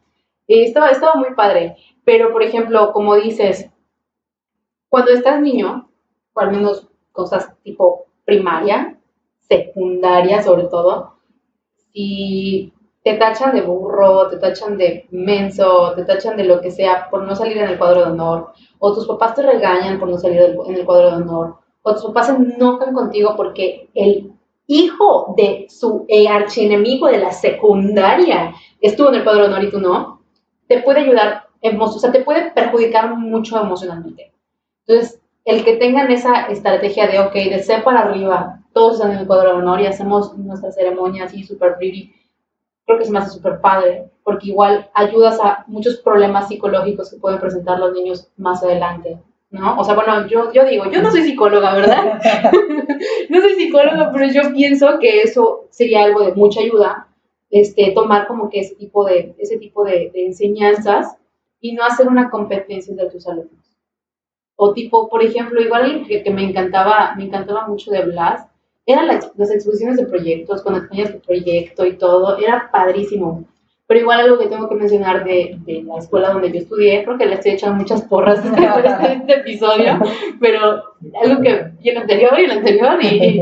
Y estaba, estaba muy padre. Pero, por ejemplo, como dices, cuando estás niño, o al menos cosas tipo primaria, secundaria sobre todo, si te tachan de burro, te tachan de menso, te tachan de lo que sea por no salir en el cuadro de honor, o tus papás te regañan por no salir en el cuadro de honor, o tus papás se enojan contigo porque el hijo de su eh, archienemigo de la secundaria estuvo en el cuadro de honor y tú no, te puede ayudar, o sea, te puede perjudicar mucho emocionalmente. Entonces, el que tengan esa estrategia de, ok, de ser para arriba, todos están en el cuadro de honor y hacemos nuestra ceremonia así súper pretty, creo que es más súper padre, porque igual ayudas a muchos problemas psicológicos que pueden presentar los niños más adelante, ¿no? O sea, bueno, yo, yo digo, yo no soy psicóloga, ¿verdad? no soy psicóloga, pero yo pienso que eso sería algo de mucha ayuda este, tomar como que ese tipo de, ese tipo de, enseñanzas y no hacer una competencia entre tus alumnos. O tipo, por ejemplo, igual que, que me encantaba, me encantaba mucho de Blas, eran las, exposiciones de proyectos, cuando tenías tu proyecto y todo, era padrísimo. Pero igual algo que tengo que mencionar de, de la escuela donde yo estudié, porque le estoy echando muchas porras este, este, este episodio, pero algo que, y el anterior y el anterior, y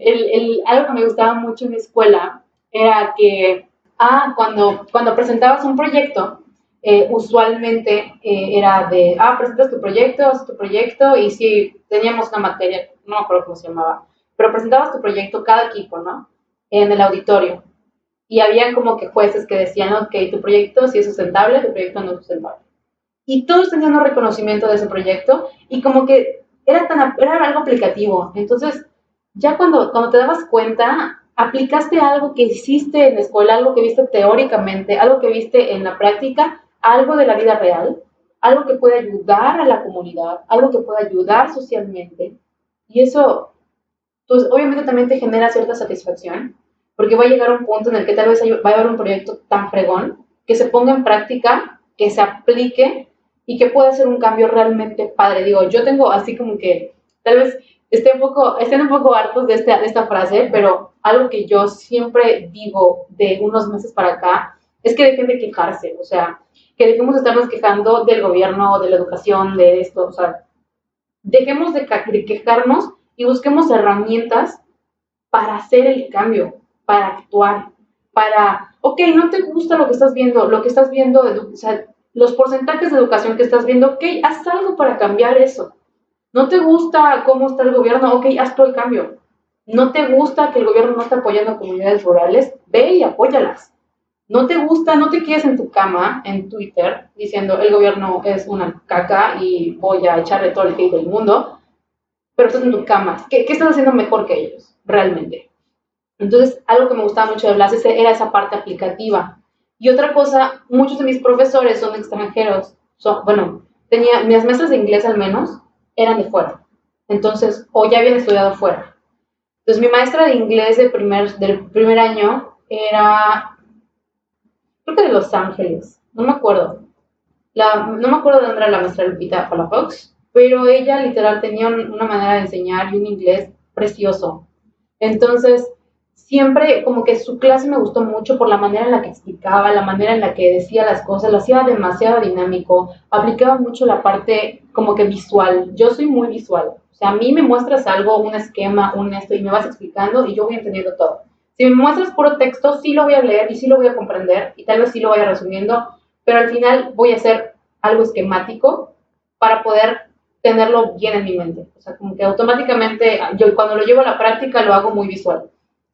el, el, algo que me gustaba mucho en mi escuela era que, ah, cuando, cuando presentabas un proyecto, eh, usualmente eh, era de, ah, presentas tu proyecto, haces tu proyecto, y si teníamos una materia, no me acuerdo cómo se llamaba, pero presentabas tu proyecto, cada equipo, ¿no? En el auditorio. Y había como que jueces que decían, ok, tu proyecto sí es sustentable, tu proyecto no es sustentable. Y todos tenían un reconocimiento de ese proyecto y como que era, tan, era algo aplicativo. Entonces, ya cuando, cuando te dabas cuenta, aplicaste algo que hiciste en la escuela, algo que viste teóricamente, algo que viste en la práctica, algo de la vida real, algo que puede ayudar a la comunidad, algo que puede ayudar socialmente. Y eso, pues obviamente también te genera cierta satisfacción, porque va a llegar un punto en el que tal vez va a haber un proyecto tan fregón que se ponga en práctica, que se aplique y que pueda hacer un cambio realmente padre. Digo, yo tengo así como que, tal vez estén un poco, estén un poco hartos de, este, de esta frase, pero algo que yo siempre digo de unos meses para acá es que dejen de quejarse, o sea, que dejemos de estarnos quejando del gobierno, de la educación, de esto, o sea, dejemos de, quejarnos y busquemos herramientas para hacer el cambio, para actuar, para, ok, no te gusta lo que estás viendo, lo que estás viendo, o sea, los porcentajes de educación que estás viendo, ok, haz algo para cambiar eso. No te gusta cómo está el gobierno, ok, haz todo el cambio. No te gusta que el gobierno no esté apoyando comunidades rurales, ve y apóyalas no te gusta, no te quedes en tu cama, en Twitter, diciendo el gobierno es una caca y voy a echarle todo el hate del mundo, pero estás en tu cama. ¿Qué, ¿Qué, estás haciendo mejor que ellos, realmente? Entonces, algo que me gustaba mucho de Blas era esa parte aplicativa. Y otra cosa, muchos de mis profesores son extranjeros. Son, bueno, tenía, mis maestras de inglés al menos eran de fuera. Entonces, o ya habían estudiado fuera. Entonces, mi maestra de inglés del primer año era creo que de Los Ángeles, no me acuerdo. La, no me acuerdo de dónde era la maestra Lupita Palafox, pero ella literal tenía una manera de enseñar y un inglés precioso. Entonces, siempre como que su clase me gustó mucho por la manera en la que explicaba, la manera en la que decía las cosas, lo hacía demasiado dinámico, aplicaba mucho la parte como que visual. Yo soy muy visual. O sea, a mí me muestras algo, un esquema, un esto, y me vas explicando y yo voy entendiendo todo. Si me muestras puro texto, sí lo voy a leer y sí lo voy a comprender y tal vez sí lo vaya resumiendo, pero al final voy a hacer algo esquemático para poder tenerlo bien en mi mente. O sea, como que automáticamente, yo cuando lo llevo a la práctica lo hago muy visual.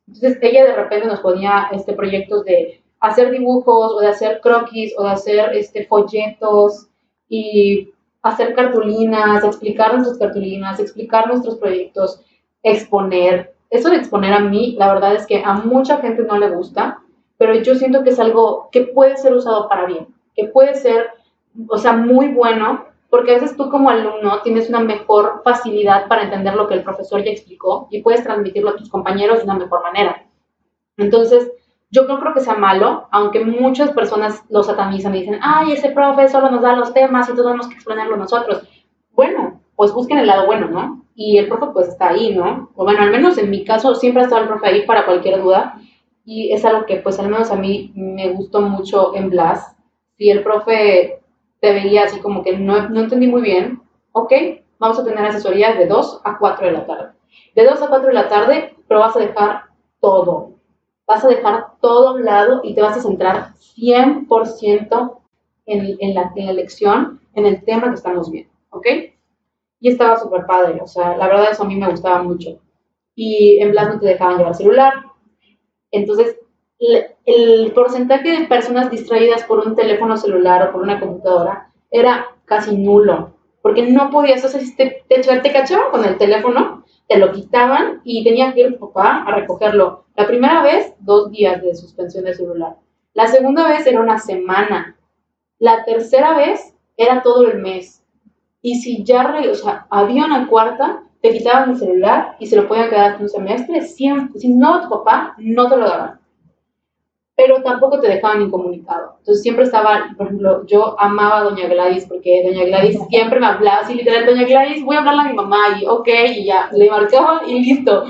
Entonces ella de repente nos ponía este, proyectos de hacer dibujos o de hacer croquis o de hacer este, folletos y hacer cartulinas, explicar nuestras cartulinas, explicar nuestros proyectos, exponer, eso de exponer a mí, la verdad es que a mucha gente no le gusta, pero yo siento que es algo que puede ser usado para bien, que puede ser, o sea, muy bueno, porque a veces tú como alumno tienes una mejor facilidad para entender lo que el profesor ya explicó y puedes transmitirlo a tus compañeros de una mejor manera. Entonces, yo no creo que sea malo, aunque muchas personas lo satanizan y dicen, ay, ese profe solo nos da los temas y tenemos que exponerlo nosotros. Bueno, pues busquen el lado bueno, ¿no? Y el profe pues está ahí, ¿no? O bueno, al menos en mi caso siempre ha estado el profe ahí para cualquier duda y es algo que pues al menos a mí me gustó mucho en Blas. Si el profe te veía así como que no, no entendí muy bien, ok, vamos a tener asesorías de 2 a 4 de la tarde. De 2 a 4 de la tarde, pero vas a dejar todo. Vas a dejar todo a un lado y te vas a centrar 100% en, en, la, en la lección, en el tema que estamos viendo, ¿ok? y estaba súper padre, o sea, la verdad eso a mí me gustaba mucho. Y en Blas no te dejaban llevar celular. Entonces, el porcentaje de personas distraídas por un teléfono celular o por una computadora era casi nulo, porque no podías, o sea, si te, te, te cachaban con el teléfono, te lo quitaban y tenía que ir papá a recogerlo. La primera vez, dos días de suspensión de celular. La segunda vez era una semana. La tercera vez era todo el mes. Y si ya, o sea, había una cuarta, te quitaban el celular y se lo podían quedar hasta un semestre, siempre, si no tu papá, no te lo daban. Pero tampoco te dejaban incomunicado. Entonces siempre estaba, por ejemplo, yo amaba a Doña Gladys porque Doña Gladys siempre me hablaba así, literal, Doña Gladys, voy a hablarle a mi mamá y ok, y ya, le marcaba y listo.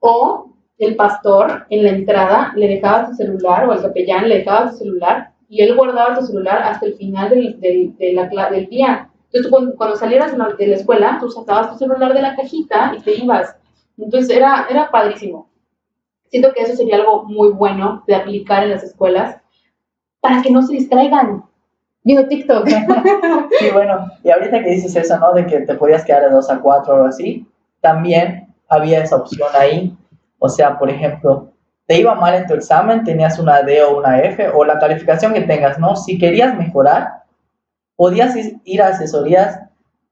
O el pastor en la entrada le dejaba su celular o el capellán le dejaba su celular y él guardaba tu celular hasta el final del, del, de la, del día. Entonces, cuando, cuando, salieras de la escuela, tú sacabas tu celular de la cajita y te ibas. Entonces, era, era padrísimo. Siento que eso sería algo muy bueno de aplicar en las escuelas para que no se distraigan. Digo, TikTok. sí, bueno, y ahorita que dices eso, ¿no? De que te podías quedar de 2 a 4 o así, también había esa opción ahí. O sea, por ejemplo, te iba mal en tu examen, tenías una D o una F o la calificación que tengas, ¿no? Si querías mejorar, podías ir a asesorías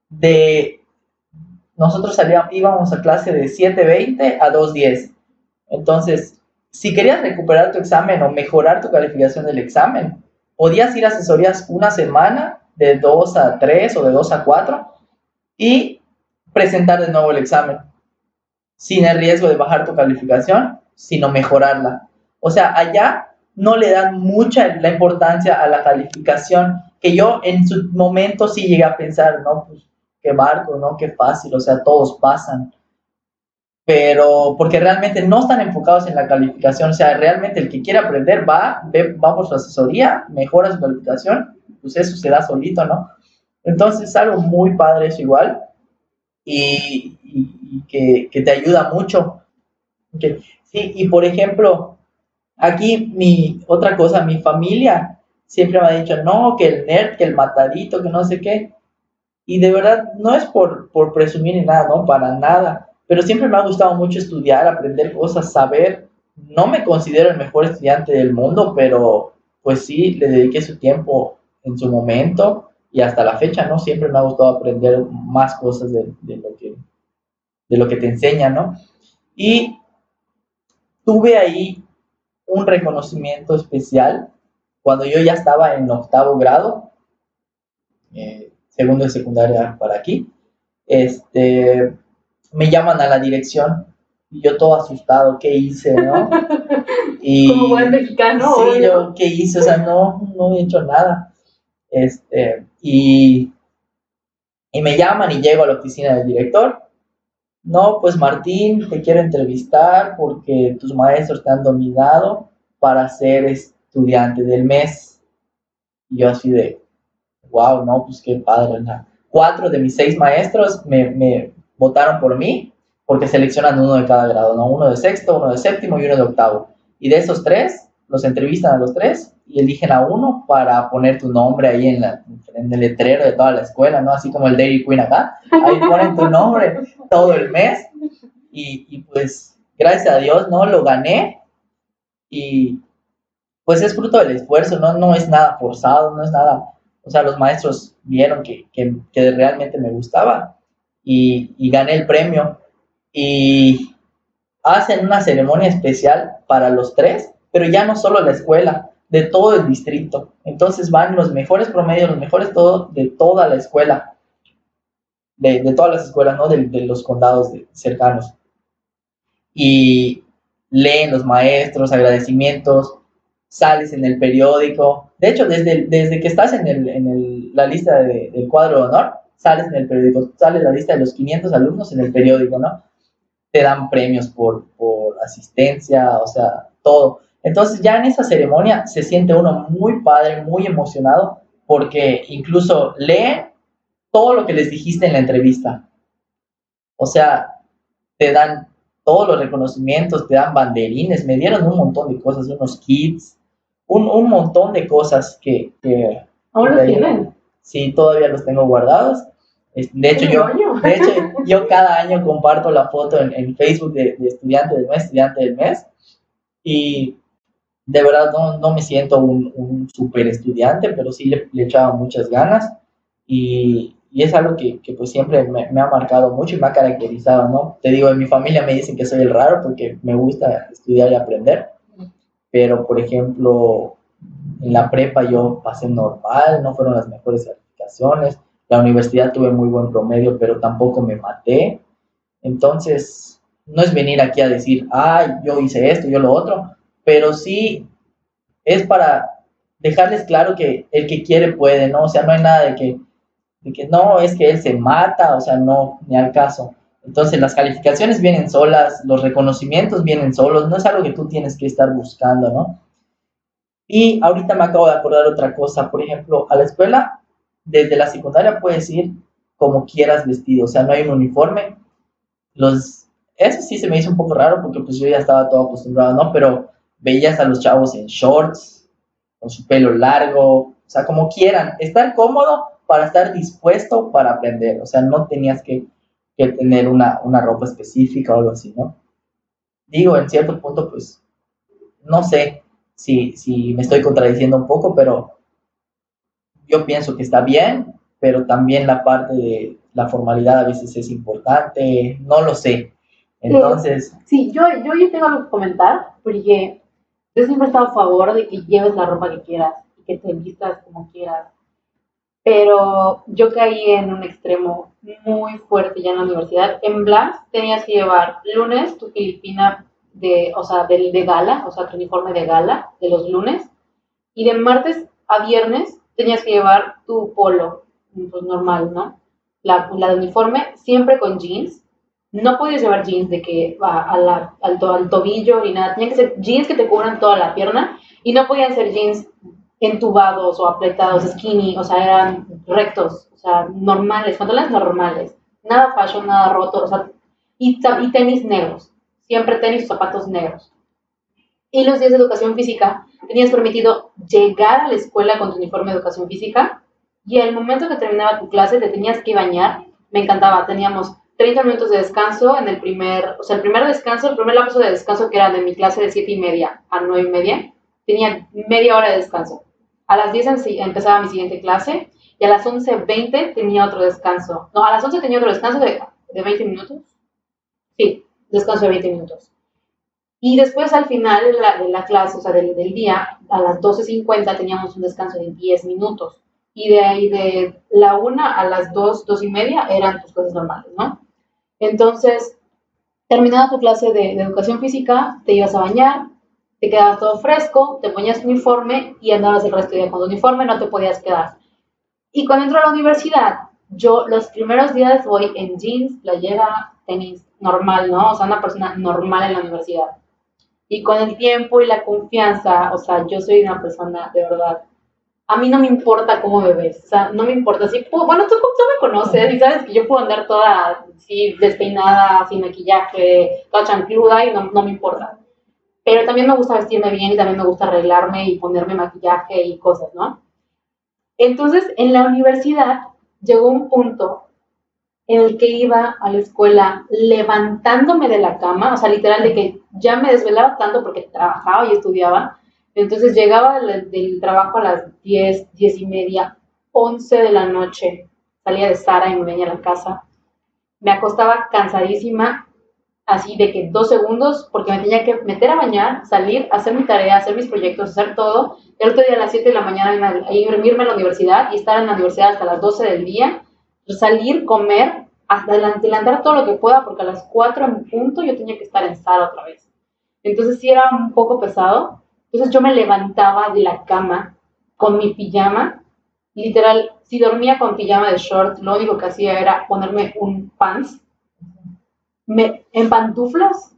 de... Nosotros salíamos, íbamos a clase de 7.20 a 2.10. Entonces, si querías recuperar tu examen o mejorar tu calificación del examen, podías ir a asesorías una semana de 2 a 3 o de 2 a 4 y presentar de nuevo el examen sin el riesgo de bajar tu calificación, sino mejorarla. O sea, allá no le dan mucha la importancia a la calificación, que yo en su momento sí llegué a pensar, no, pues qué barco, no, qué fácil, o sea, todos pasan. Pero porque realmente no están enfocados en la calificación, o sea, realmente el que quiere aprender va, ve, va por su asesoría, mejora su calificación, pues eso se da solito, ¿no? Entonces es algo muy padre eso igual y, que, que, te ayuda mucho. Sí, y por ejemplo, aquí mi otra cosa, mi familia siempre me ha dicho, no, que el nerd, que el matadito, que no sé qué. Y de verdad, no es por, por presumir ni nada, no, para nada. Pero siempre me ha gustado mucho estudiar, aprender cosas, saber. No me considero el mejor estudiante del mundo, pero pues sí, le dediqué su tiempo en su momento y hasta la fecha, ¿no? Siempre me ha gustado aprender más cosas de, lo, que, de lo que te enseña, ¿no? Y tuve ahí un reconocimiento especial cuando yo ya estaba en octavo grado, eh, segundo de secundaria para aquí, este, me llaman a la dirección y yo todo asustado, ¿qué hice, no? Y, Como buen mexicano. Sí, yo, ¿qué hice? O sea, no, no he hecho nada. Este, y, y me llaman y llego a la oficina del director. No, pues Martín, te quiero entrevistar porque tus maestros te han dominado para ser estudiante del mes. Y yo así de, wow, no, pues qué padre. Cuatro de mis seis maestros me, me votaron por mí porque seleccionan uno de cada grado, ¿no? Uno de sexto, uno de séptimo y uno de octavo. Y de esos tres, los entrevistan a los tres y eligen a uno para poner tu nombre ahí en, la, en el letrero de toda la escuela, ¿no? Así como el Dairy Queen acá. Ahí ponen tu nombre todo el mes. Y, y, pues, gracias a Dios, ¿no? Lo gané. Y pues es fruto del esfuerzo, ¿no? No es nada forzado, no es nada... O sea, los maestros vieron que, que, que realmente me gustaba y, y gané el premio. Y hacen una ceremonia especial para los tres, pero ya no solo la escuela, de todo el distrito. Entonces van los mejores promedios, los mejores todo, de toda la escuela, de, de todas las escuelas, ¿no? De, de los condados cercanos. Y leen los maestros, agradecimientos, sales en el periódico. De hecho, desde, desde que estás en, el, en el, la lista de, del cuadro de honor, sales en el periódico, sales la lista de los 500 alumnos en el periódico, ¿no? Te dan premios por, por asistencia, o sea, todo. Entonces ya en esa ceremonia se siente uno muy padre, muy emocionado, porque incluso lee todo lo que les dijiste en la entrevista. O sea, te dan todos los reconocimientos, te dan banderines, me dieron un montón de cosas, unos kits, un, un montón de cosas que... que ¿Ahora los tienen? Sí, todavía los tengo guardados. De hecho, yo, de hecho, yo cada año comparto la foto en, en Facebook de, de, estudiante del mes, estudiante del mes, y de verdad no, no me siento un, un super estudiante, pero sí le, le echaba muchas ganas y, y es algo que, que pues siempre me, me, ha marcado mucho y me ha caracterizado, ¿no? Te digo, en mi familia me dicen que soy el raro porque me gusta estudiar y aprender, pero por ejemplo, en la prepa yo pasé normal, no fueron las mejores calificaciones, la universidad tuve muy buen promedio, pero tampoco me maté, entonces no es venir aquí a decir, ay, yo hice esto, yo lo otro, pero sí es para dejarles claro que el que quiere puede, ¿no? O sea, no hay nada de que, de que no, es que él se mata, o sea, no, ni al caso. Entonces las calificaciones vienen solas, los reconocimientos vienen solos, no es algo que tú tienes que estar buscando, ¿no? Y ahorita me acabo de acordar otra cosa, por ejemplo, a la escuela, desde la secundaria puedes ir como quieras vestido, o sea, no hay un uniforme. Los, eso sí se me hizo un poco raro porque pues yo ya estaba todo acostumbrado, ¿no? Pero veías a los chavos en shorts, con su pelo largo, o sea, como quieran, estar cómodo para estar dispuesto para aprender, o sea, no tenías que, que tener una, una ropa específica o algo así, ¿no? Digo, en cierto punto, pues, no sé, si, me estoy contradiciendo un poco, pero yo pienso que está bien, pero también la parte de la formalidad a veces es importante, no lo sé. Entonces... Sí, yo, yo tengo algo que comentar, porque yo siempre he estado a favor de que lleves la ropa que quieras y que te vistas como quieras. Pero yo caí en un extremo muy fuerte ya en la universidad. En Blas tenías que llevar lunes tu filipina de, o sea, de, de gala, o sea, tu uniforme de gala de los lunes, y de martes a viernes tenías que llevar tu polo, pues normal, ¿no? La, la de uniforme, siempre con jeans. No podías llevar jeans de que a la, al, al, tobillo ni nada. Tenían que ser jeans que te cubran toda la pierna y no podían ser jeans entubados o apretados, skinny, o sea, eran rectos, o sea, normales, pantalones normales. Nada fashion, nada roto, o sea, y, y tenis negros siempre tenis zapatos negros. Y los días de educación física, tenías permitido llegar a la escuela con tu uniforme de educación física y al momento que terminaba tu clase te tenías que bañar. Me encantaba, teníamos 30 minutos de descanso en el primer, o sea, el primer descanso, el primer lapso de descanso que era de mi clase de 7 y media a 9 y media, tenía media hora de descanso. A las 10 empezaba mi siguiente clase y a las 11.20 tenía otro descanso. No, a las 11 tenía otro descanso de, de 20 minutos. Sí, descanso de 20 minutos. Y después al final de la, de la clase, o sea, del, del día, a las 12.50 teníamos un descanso de 10 minutos. Y de ahí de la 1 a las 2, 2 y media eran tus cosas normales, ¿no? Entonces, terminada tu clase de, de, educación física, te ibas a bañar, te quedabas todo fresco, te ponías uniforme y andabas el resto del día con tu uniforme, no te podías quedar. Y cuando entro a la universidad, yo los primeros días voy en jeans, playera, tenis, normal, ¿no? O sea, una persona normal en la universidad. Y con el tiempo y la confianza, o sea, yo soy una persona de verdad. A mí no me importa cómo me ves, o sea, no me importa. Si bueno, tú, tú me conoces y sabes que yo puedo andar toda así despeinada, sin maquillaje, toda chancluda y no, no me importa. Pero también me gusta vestirme bien y también me gusta arreglarme y ponerme maquillaje y cosas, ¿no? Entonces, en la universidad llegó un punto en el que iba a la escuela levantándome de la cama, o sea, literal de que ya me desvelaba tanto porque trabajaba y estudiaba, entonces llegaba del, trabajo a las 10, 10 y media, 11 de la noche, salía de Sara y me venía a la casa, me acostaba cansadísima, así de que dos segundos, porque me tenía que meter a bañar, salir, hacer mi tarea, hacer mis proyectos, hacer todo, el otro día a las 7 de la mañana irme a la universidad y estar en la universidad hasta las 12 del día, salir, comer, adelantar todo lo que pueda, porque a las 4 en punto yo tenía que estar en Sara otra vez. Entonces sí era un poco pesado. Entonces yo me levantaba de la cama con mi pijama. Literal, si dormía con pijama de short, lo único que hacía era ponerme un pants me, en pantuflas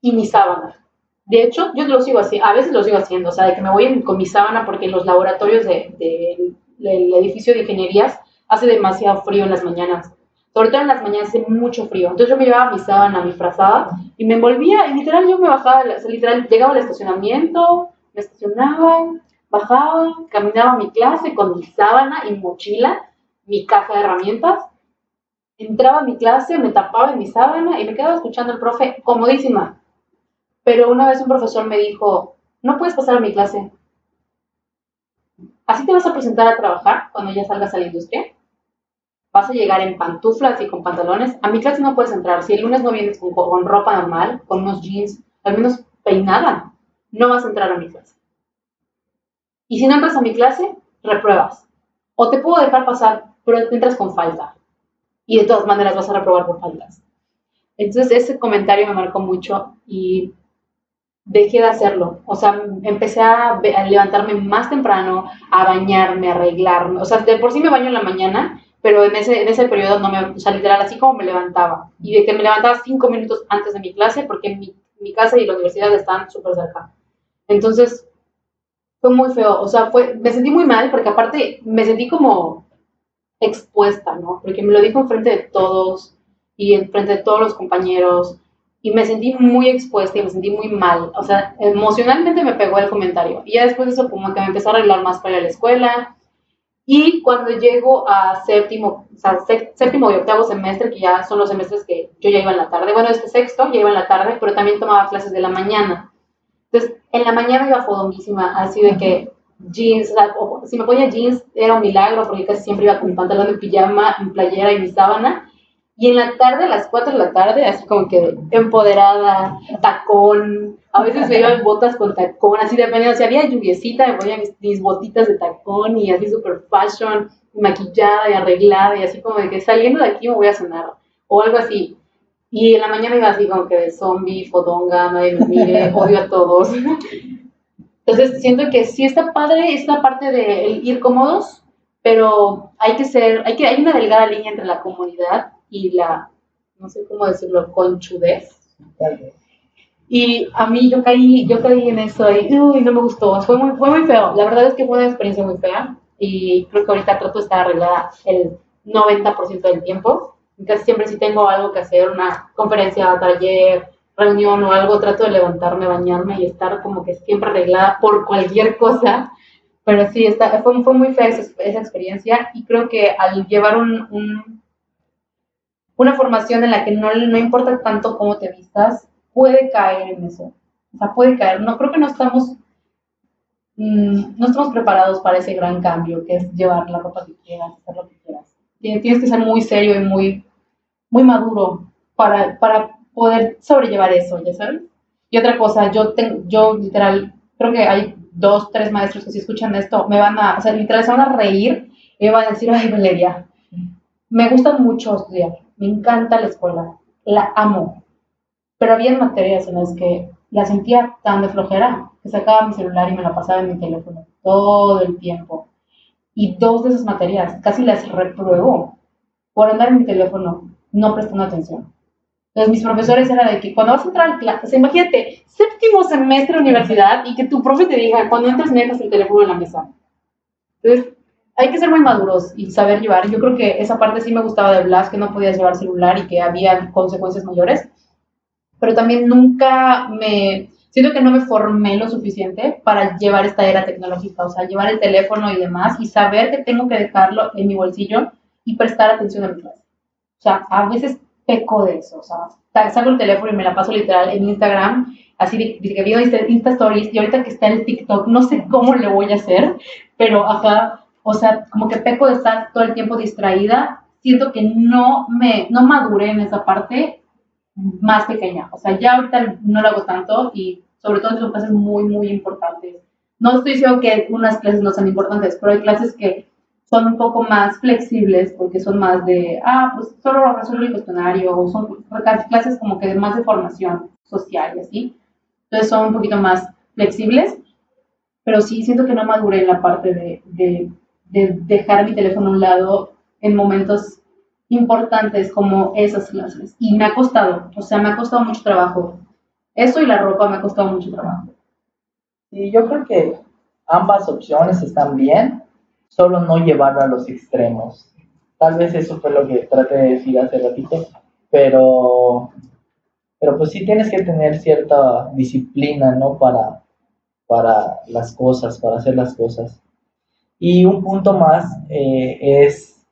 y mi sábana. De hecho, yo lo sigo así, a veces lo sigo haciendo, o sea, de que me voy con mi sábana porque en los laboratorios del edificio de ingenierías hace demasiado frío en las mañanas. Sobre todo en las mañanas hace mucho frío. Entonces yo me llevaba mi sábana, mi frazada y me envolvía y literal yo me bajaba, literal llegaba al estacionamiento, me estacionaba, bajaba, caminaba a mi clase con mi sábana y mochila, mi caja de herramientas. Entraba a mi clase, me tapaba en mi sábana y me quedaba escuchando al profe comodísima. Pero una vez un profesor me dijo, no puedes pasar a mi clase. ¿Así te vas a presentar a trabajar cuando ya salgas a la industria? vas a llegar en pantuflas y con pantalones, a mi clase no puedes entrar. Si el lunes no vienes con, ropa normal, con unos jeans, al menos peinada, no vas a entrar a mi clase. Y si no entras a mi clase, repruebas. O te puedo dejar pasar, pero entras con falta. Y de todas maneras vas a reprobar por faltas. Entonces ese comentario me marcó mucho y dejé de hacerlo. O sea, empecé a, levantarme más temprano, a bañarme, a arreglarme. O sea, de por sí me baño en la mañana, pero en ese, en ese periodo no me, o sea, literal, así como me levantaba, y de que me levantaba cinco minutos antes de mi clase, porque mi, mi casa y la universidad están súper cerca. Entonces, fue muy feo, o sea, fue, me sentí muy mal, porque aparte me sentí como expuesta, ¿no? Porque me lo dijo enfrente de todos, y enfrente de todos los compañeros, y me sentí muy expuesta y me sentí muy mal. O sea, emocionalmente me pegó el comentario. Y ya después de eso como que me empezó a arreglar más para ir a la escuela. Y cuando llego a séptimo, o sea, séptimo y octavo semestre, que ya son los semestres que yo ya iba en la tarde, bueno, este sexto ya iba en la tarde, pero también tomaba clases de la mañana. Entonces, en la mañana iba fodonguísima, así de que jeans, o si me ponía jeans era un milagro, porque casi siempre iba con mi pantalón de pijama, mi playera y mi sábana. Y en la tarde, a las 4 de la tarde, así como que empoderada, tacón. A veces me iba botas con tacón, así dependiendo. Si había lluviecita, me ponía mis, botitas de tacón y así super fashion, maquillada y arreglada y así como de que saliendo de aquí me voy a sonar. O algo así. Y en la mañana iba así como que de zombie, fodonga, nadie me mire, odio a todos. Entonces siento que sí está padre esta parte de ir cómodos, pero hay que ser, hay que, hay una delgada línea entre la comunidad y la, no sé cómo decirlo, conchudez. Y a mí yo caí, yo caí en eso y uy, no me gustó, fue muy, fue muy feo. La verdad es que fue una experiencia muy fea y creo que ahorita trato de estar arreglada el 90% del tiempo. Casi siempre si tengo algo que hacer, una conferencia, taller, reunión o algo, trato de levantarme, bañarme y estar como que siempre arreglada por cualquier cosa. Pero sí, está, fue, fue muy fea esa, esa experiencia y creo que al llevar un, un una formación en la que no, no importa tanto cómo te vistas, puede caer en eso. O sea, puede caer. No creo que no estamos, mm, no estamos preparados para ese gran cambio que es llevar la ropa que quieras, hacer lo que quieras. Tienes que ser muy serio y muy, muy maduro para, para poder sobrellevar eso, ¿ya sabes? Y otra cosa, yo, tengo, yo literal, creo que hay dos, tres maestros que si escuchan esto, me van a, o sea, literal se van a reír y me van a decir, ay, Valeria, me gusta mucho estudiar, me encanta la escuela, la amo, pero había materias en las que la sentía tan de flojera que sacaba mi celular y me la pasaba en mi teléfono todo el tiempo. Y dos de esas materias casi las repruebo por andar en mi teléfono, no prestando atención. Entonces, mis profesores era de que cuando vas a entrar a clase, imagínate, séptimo semestre de universidad y que tu profe te diga, cuando entres, me dejas el teléfono en la mesa. Entonces, hay que ser muy maduros y saber llevar. Yo creo que esa parte sí me gustaba de Blas, que no podías llevar celular y que había consecuencias mayores. Pero también nunca me. Siento que no me formé lo suficiente para llevar esta era tecnológica, o sea, llevar el teléfono y demás y saber que tengo que dejarlo en mi bolsillo y prestar atención a mi clase. O sea, a veces peco de eso, o sea, saco el teléfono y me la paso literal en Instagram, así de, que veo Insta Stories y ahorita que está el TikTok, no sé cómo le voy a hacer, pero ajá, o sea, como que peco de estar todo el tiempo distraída, siento que no me, no maduré en esa parte más pequeña. O sea, ya ahorita no lo hago tanto y sobre todo son clases muy, muy importantes. No estoy diciendo que unas clases no sean importantes, pero hay clases que son un poco más flexibles porque son más de, ah, pues solo resuelvo el cuestionario, o son clases como que más de formación social y así. Entonces son un poquito más flexibles, pero sí siento que no maduré en la parte de, de de dejar mi teléfono a un lado en momentos importantes como esas clases. Y me ha costado, o sea, me ha costado mucho trabajo. Eso y la ropa me ha costado mucho trabajo. Y yo creo que ambas opciones están bien, solo no llevarlo a los extremos. Tal vez eso fue lo que traté de decir hace ratito, pero, pero pues sí tienes que tener cierta disciplina, ¿no? Para, para las cosas, para hacer las cosas. Y un punto más eh, es,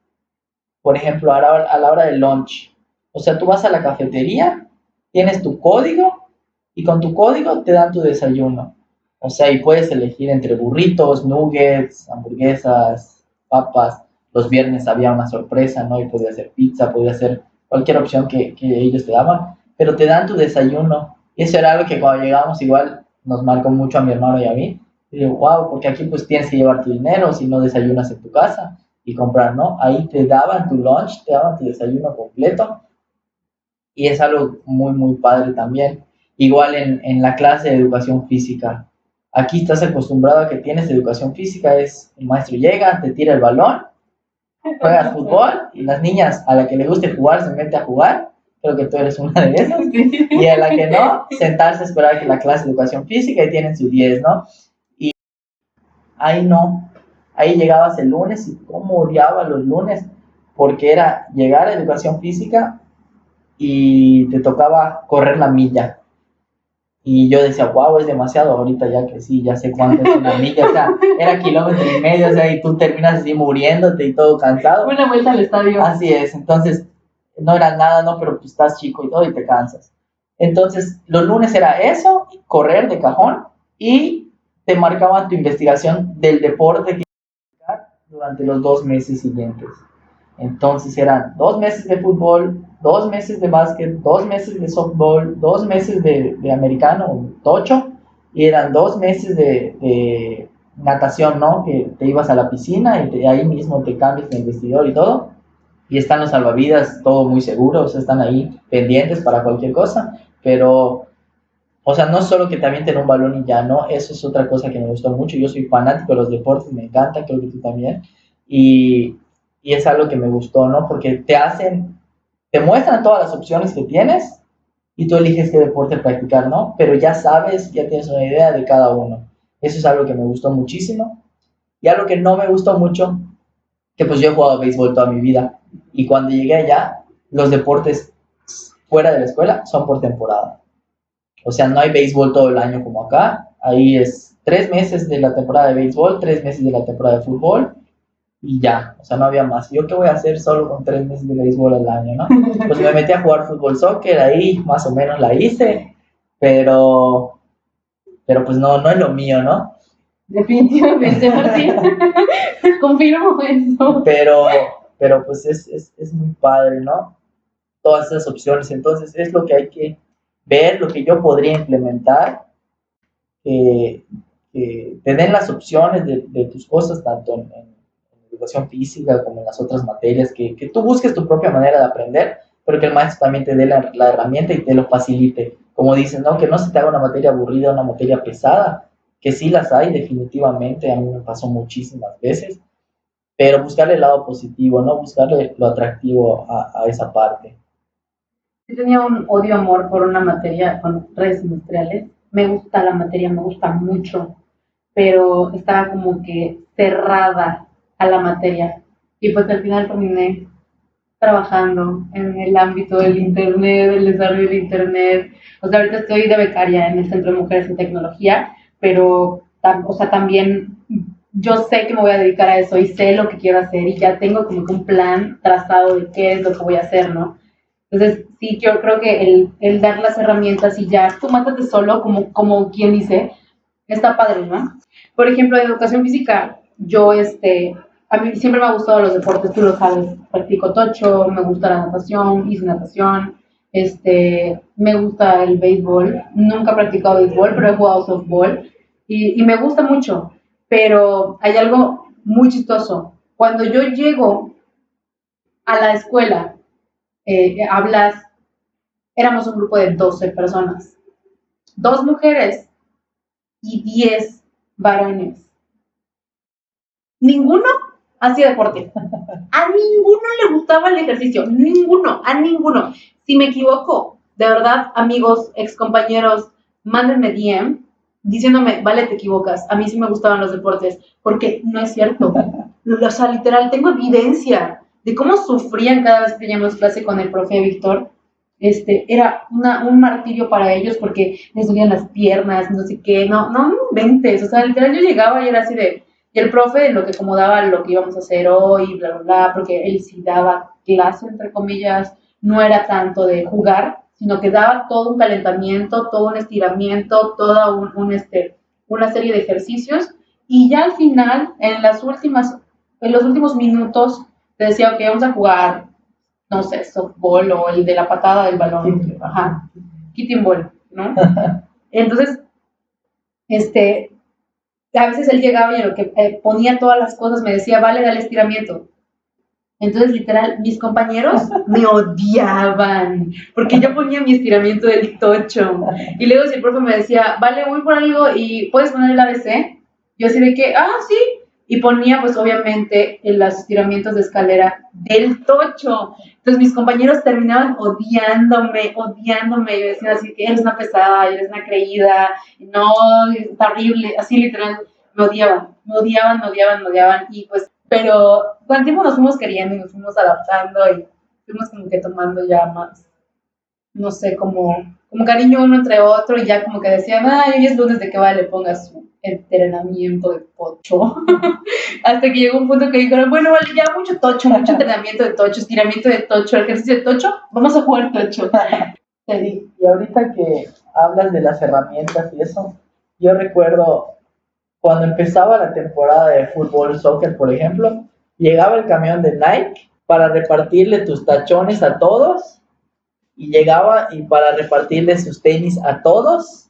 por ejemplo, a la, a la hora del lunch. O sea, tú vas a la cafetería, tienes tu código y con tu código te dan tu desayuno. O sea, y puedes elegir entre burritos, nuggets, hamburguesas, papas. Los viernes había una sorpresa, ¿no? Y podía ser pizza, podía ser cualquier opción que, que ellos te daban. Pero te dan tu desayuno. Y eso era algo que cuando llegamos igual nos marcó mucho a mi hermano y a mí y digo, wow, porque aquí pues tienes que llevar tu dinero si no desayunas en tu casa y comprar, ¿no? Ahí te daban tu lunch, te daban tu desayuno completo y es algo muy, muy padre también. Igual en, en la clase de educación física. Aquí estás acostumbrado a que tienes educación física, es el maestro llega, te tira el balón juegas fútbol y las niñas a la que le guste jugar se mete a jugar, creo que tú eres una de esas, y a la que no, sentarse a esperar que la clase de educación física y tienen su 10, ¿no? Y ahí no, ahí llegabas el lunes y cómo odiaba los lunes, porque era llegar a educación física y te tocaba correr la milla. Y yo decía, wow, es demasiado ahorita ya que sí, ya sé cuánto es una milla, o sea, era kilómetro y medio, o sea, y tú terminas así muriéndote y todo cansado. Una vuelta al estadio. Así es, entonces no era nada, no, pero pues estás chico y todo y te cansas. Entonces, los lunes era eso, correr de cajón y te marcaban tu investigación del deporte que durante los dos meses siguientes. Entonces eran dos meses de fútbol, dos meses de básquet, dos meses de softball, dos meses de, de americano, tocho, y eran dos meses de, de, natación, ¿no? Que te ibas a la piscina y ahí mismo te cambias el vestidor y todo. Y están los salvavidas, todo muy seguro, o sea, están ahí pendientes para cualquier cosa, pero, o sea, no solo que te avienten un balón y ya, ¿no? Eso es otra cosa que me gustó mucho. Yo soy fanático de los deportes, me encanta, creo que tú también. Y, y es algo que me gustó, ¿no? Porque te hacen te muestran todas las opciones que tienes y tú eliges qué deporte practicar, ¿no? Pero ya sabes, ya tienes una idea de cada uno. Eso es algo que me gustó muchísimo. Y algo que no me gustó mucho, que pues yo he jugado béisbol toda mi vida. Y cuando llegué allá, los deportes fuera de la escuela son por temporada. O sea, no hay béisbol todo el año como acá. Ahí es tres meses de la temporada de béisbol, tres meses de la temporada de fútbol y ya, o sea, no había más. ¿Yo qué voy a hacer solo con tres meses de béisbol al año, no? Pues me metí a jugar fútbol soccer, ahí más o menos la hice, pero, pero pues no, no es lo mío, ¿no? Definitivamente, Martín. Confirmo eso. Pero, pero pues es, es, es muy padre, ¿no? Todas esas opciones. Entonces es lo que hay que ver, lo que yo podría implementar, que, que te den las opciones de, de tus cosas, tanto en, en educación física como en las otras materias, que, que, tú busques tu propia manera de aprender, pero que el maestro también te dé la, la, herramienta y te lo facilite. Como dicen, ¿no? Que no se te haga una materia aburrida, una materia pesada, que sí las hay definitivamente, a mí me pasó muchísimas veces, pero buscarle el lado positivo, ¿no? Buscarle lo atractivo a, a esa parte. Yo tenía un odio-amor por una materia con redes industriales. Me gusta la materia, me gusta mucho, pero estaba como que cerrada a la materia. Y pues al final terminé trabajando en el ámbito del Internet, del desarrollo del Internet. O sea, ahorita estoy de becaria en el Centro de Mujeres en Tecnología, pero, o sea, también yo sé que me voy a dedicar a eso y sé lo que quiero hacer y ya tengo como un plan trazado de qué es lo que voy a hacer, ¿no? Entonces, sí, yo creo que el, el dar las herramientas y ya tú mátate solo, como, como quien dice, está padre, ¿no? Por ejemplo, en educación física, yo, este, a mí siempre me ha gustado los deportes, tú lo sabes, practico tocho, me gusta la natación, hice natación, este, me gusta el béisbol, nunca he practicado béisbol, pero he jugado softball y, y me gusta mucho, pero hay algo muy chistoso. Cuando yo llego a la escuela, eh, hablas, éramos un grupo de 12 personas, dos mujeres y 10 varones. Ninguno hacía deporte. A ninguno le gustaba el ejercicio, ninguno, a ninguno. Si me equivoco, de verdad, amigos, ex compañeros, mándenme DM diciéndome, vale, te equivocas, a mí sí me gustaban los deportes, porque no es cierto. O sea, literal, tengo evidencia de cómo sufrían cada vez que teníamos clase con el profe Víctor. Este, era una, un martirio para ellos porque les dolían las piernas, no sé qué, no, no inventes, o sea, literal yo llegaba y era así de, y el profe lo que acomodaba lo que íbamos a hacer hoy, bla, bla, bla, porque él sí daba clase, entre comillas, no era tanto de jugar, sino que daba todo un calentamiento, todo un estiramiento, toda un, un, este, una serie de ejercicios. Y ya al final, en las últimas, en los últimos minutos, te decía, ok, vamos a jugar, no sé, softball o el de la patada del balón. Ajá, kicking ball, ¿no? Entonces, este, a veces él llegaba y lo que eh, ponía todas las cosas me decía, vale, dale estiramiento. Entonces, literal, mis compañeros me odiaban porque yo ponía mi estiramiento del tocho. Y luego, si el profe me decía, vale, voy por algo y puedes poner el ABC, yo así que, ah, sí, y ponía pues obviamente en los estiramientos de escalera del tocho. Entonces mis compañeros terminaban odiándome, odiándome. Y decían así que eres una pesada, eres una creída, no, es horrible, así literal, me odiaban, me odiaban, me odiaban, me odiaban. Y pues, pero con el tiempo nos fuimos queriendo y nos fuimos adaptando y fuimos como que tomando ya más, no sé, como, como cariño uno entre otro y ya como que decían, ay, hoy es lunes de que vale, pongas su entrenamiento de tocho. Hasta que llegó un punto que dijeron, bueno, vale, ya mucho tocho, mucho entrenamiento de tocho, estiramiento de tocho, ejercicio de tocho, vamos a jugar tocho. Sí, y ahorita que hablas de las herramientas y eso, yo recuerdo cuando empezaba la temporada de fútbol, soccer, por ejemplo, llegaba el camión de Nike para repartirle tus tachones a todos y llegaba y para repartirle sus tenis a todos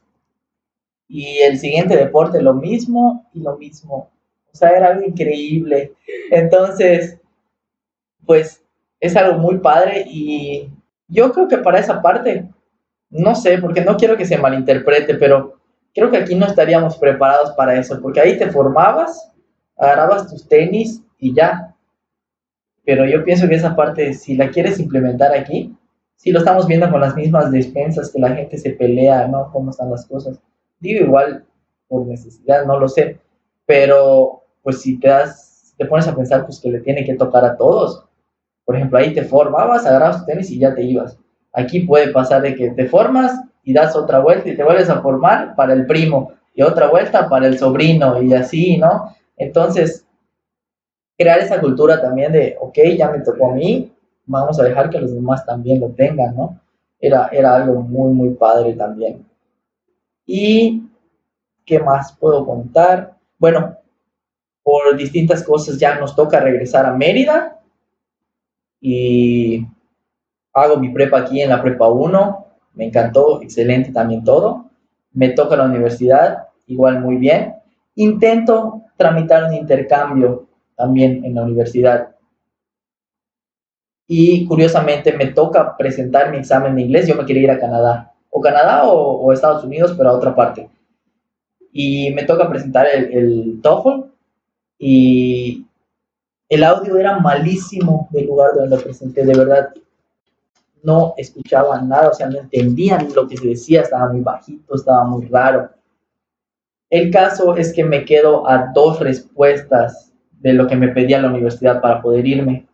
y el siguiente deporte lo mismo y lo mismo. O sea, era algo increíble. Entonces, pues es algo muy padre y yo creo que para esa parte, no sé, porque no quiero que se malinterprete, pero creo que aquí no estaríamos preparados para eso, porque ahí te formabas, agarrabas tus tenis y ya. Pero yo pienso que esa parte, si la quieres implementar aquí, si lo estamos viendo con las mismas despensas que la gente se pelea, ¿no? Cómo están las cosas Igual por necesidad, no lo sé, pero pues si te das, te pones a pensar pues que le tiene que tocar a todos. Por ejemplo, ahí te formabas, agarrabas tu tenis y ya te ibas. Aquí puede pasar de que te formas y das otra vuelta y te vuelves a formar para el primo y otra vuelta para el sobrino y así, ¿no? Entonces, crear esa cultura también de, ok, ya me tocó a mí, vamos a dejar que los demás también lo tengan, ¿no? Era, era algo muy, muy padre también. ¿Y qué más puedo contar? Bueno, por distintas cosas ya nos toca regresar a Mérida y hago mi prepa aquí en la prepa 1, me encantó, excelente también todo. Me toca la universidad, igual muy bien. Intento tramitar un intercambio también en la universidad. Y curiosamente me toca presentar mi examen de inglés, yo me quería ir a Canadá o Canadá o, Estados Unidos, pero a otra parte. Y me toca presentar el, el TOEFL y el audio era malísimo del lugar donde lo presenté, de verdad. No escuchaban nada, o sea, no entendían lo que se decía, estaba muy bajito, estaba muy raro. El caso es que me quedo a dos respuestas de lo que me pedía la universidad para poder irme.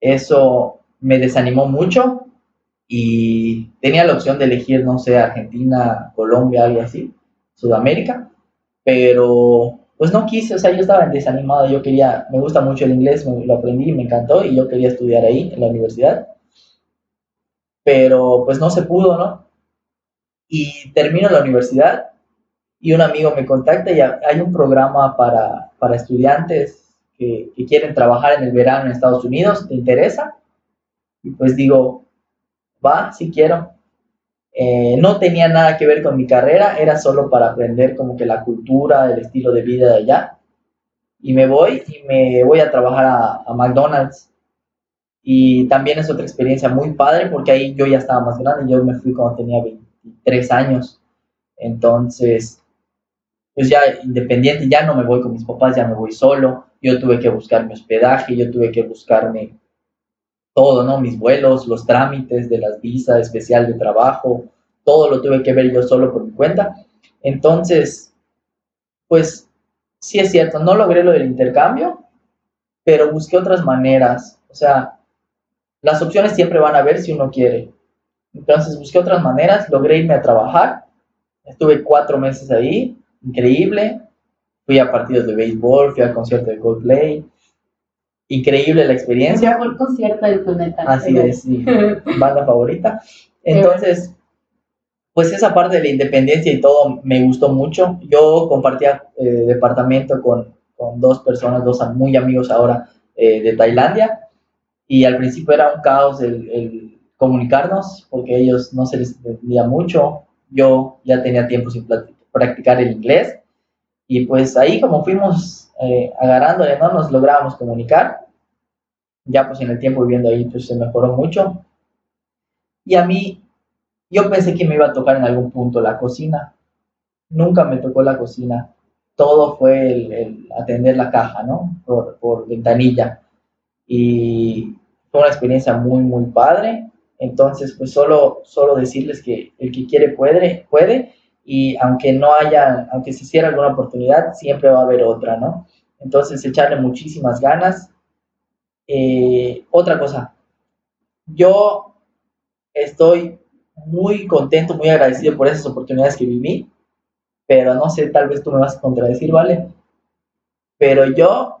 Eso me desanimó mucho y tenía la opción de elegir, no sé, Argentina, Colombia, algo así, Sudamérica, pero pues no quise, o sea, yo estaba desanimado, yo quería, me gusta mucho el inglés, lo aprendí, me encantó y yo quería estudiar ahí, en la universidad, pero pues no se pudo, ¿no? Y termino la universidad y un amigo me contacta y hay un programa para, para estudiantes que, que quieren trabajar en el verano en Estados Unidos, ¿te interesa? Y pues digo, va, si quiero. Eh, no tenía nada que ver con mi carrera, era solo para aprender como que la cultura, el estilo de vida de allá. Y me voy y me voy a trabajar a, McDonald's. Y también es otra experiencia muy padre porque ahí yo ya estaba más grande, yo me fui cuando tenía 23 años. Entonces, pues ya independiente, ya no me voy con mis papás, ya me voy solo. Yo tuve que buscar mi hospedaje, yo tuve que buscarme todo, ¿no? Mis vuelos, los trámites de las visas especial de trabajo, todo lo tuve que ver yo solo por mi cuenta. Entonces, pues sí es cierto, no logré lo del intercambio, pero busqué otras maneras. O sea, las opciones siempre van a ver si uno quiere. Entonces busqué otras maneras, logré irme a trabajar. Estuve cuatro meses ahí, increíble. Fui a partidos de béisbol, fui al concierto de Coldplay, increíble la experiencia. El mejor concierto del planeta. Así es, sí. banda favorita. Entonces, pues esa parte de la independencia y todo me gustó mucho. Yo compartía eh, departamento con, con, dos personas, dos muy amigos ahora eh, de Tailandia, y al principio era un caos el, el, comunicarnos, porque ellos no se les entendía mucho. Yo ya tenía tiempo sin practicar el inglés, y pues ahí como fuimos eh, agarrándole, ¿no? Nos lográbamos comunicar ya pues en el tiempo viviendo ahí pues se mejoró mucho. Y a mí, yo pensé que me iba a tocar en algún punto la cocina. Nunca me tocó la cocina. todo fue atender la caja, ¿no? Por, por, ventanilla. Y fue una experiencia muy, muy padre. Entonces, pues solo, solo decirles que el que quiere puede, puede. Y aunque no haya, aunque se cierre alguna oportunidad, siempre va a haber otra, ¿no? Entonces, echarle muchísimas ganas. Eh, otra cosa, yo estoy muy contento, muy agradecido por esas oportunidades que viví pero no sé, tal vez tú me vas a contradecir, ¿vale? Pero yo,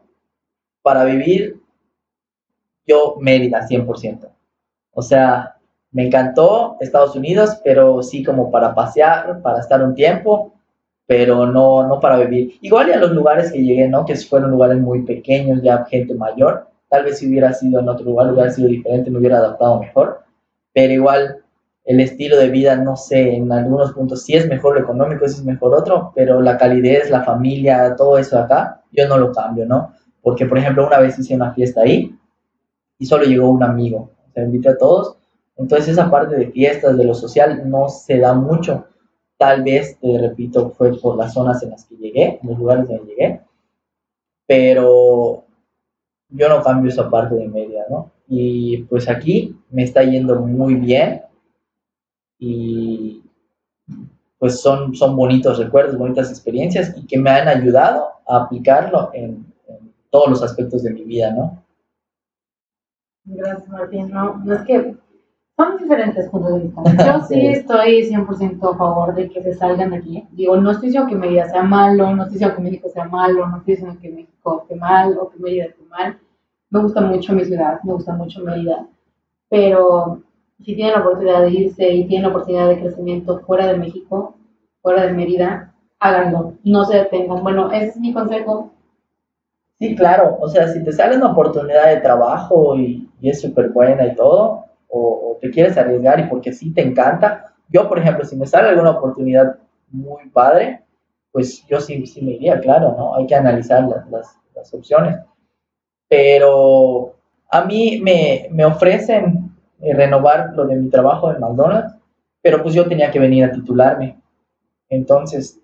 para vivir, yo Mérida 100%. O sea, me encantó Estados Unidos, pero sí como para pasear, para estar un tiempo, pero no, no para vivir. Igual y a los lugares que llegué, ¿no? Que fueron lugares muy pequeños, ya gente mayor. Tal vez si hubiera sido en otro lugar, hubiera sido diferente, me hubiera adaptado mejor. Pero igual el estilo de vida, no sé, en algunos puntos sí es mejor lo económico, sí es mejor otro, pero la calidez, la familia, todo eso acá, yo no lo cambio, ¿no? Porque, por ejemplo, una vez hice una fiesta ahí y solo llegó un amigo, se invité a todos, entonces esa parte de fiestas, de lo social, no se da mucho. Tal vez, te repito, fue por las zonas en las que llegué, en los lugares donde llegué, pero yo no cambio esa parte de media, ¿no? Y pues aquí me está yendo muy bien, y pues son, son bonitos recuerdos, bonitas experiencias y que me han ayudado a aplicarlo en, todos los aspectos de mi vida, ¿no? Gracias, Martín. No, no es que son diferentes puntos de vista. Yo sí estoy 100% a favor de que se salgan de aquí. Digo, no estoy diciendo que Mérida sea malo, no estoy diciendo que México sea malo, no estoy diciendo que México esté mal o que Mérida esté mal. Me gusta mucho mi ciudad, me gusta mucho Mérida, pero si tienen la oportunidad de irse y tienen la oportunidad de crecimiento fuera de México, fuera de Mérida, háganlo, no se detengan. Bueno, ese es mi consejo. Sí, claro, o sea, si te sale una oportunidad de trabajo y, es súper buena y todo, o, te quieres arriesgar y porque sí te encanta, yo, por ejemplo, si me sale alguna oportunidad muy padre, pues yo sí, sí me iría, claro, ¿no? Hay que analizar las, las, opciones. Pero a mí me, me ofrecen eh, renovar lo de mi trabajo en McDonald's, pero pues yo tenía que venir a titularme. Entonces,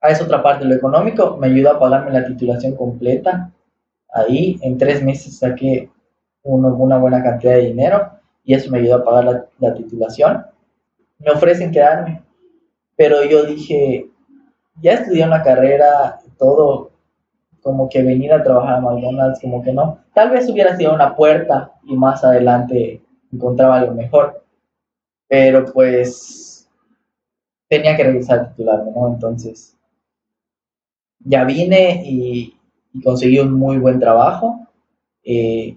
a esa otra parte, lo económico, me ayudó a pagarme la titulación completa. Ahí, en tres meses saqué una buena cantidad de dinero y eso me ayudó a pagar la, la titulación. Me ofrecen quedarme, pero yo dije, ya estudié una carrera, todo, como que venir a trabajar a McDonald's, como que no. Tal vez hubiera sido una puerta y más adelante encontraba algo mejor. Pero pues tenía que regresar a titularme, ¿no? Entonces ya vine y, conseguí un muy buen trabajo. Eh,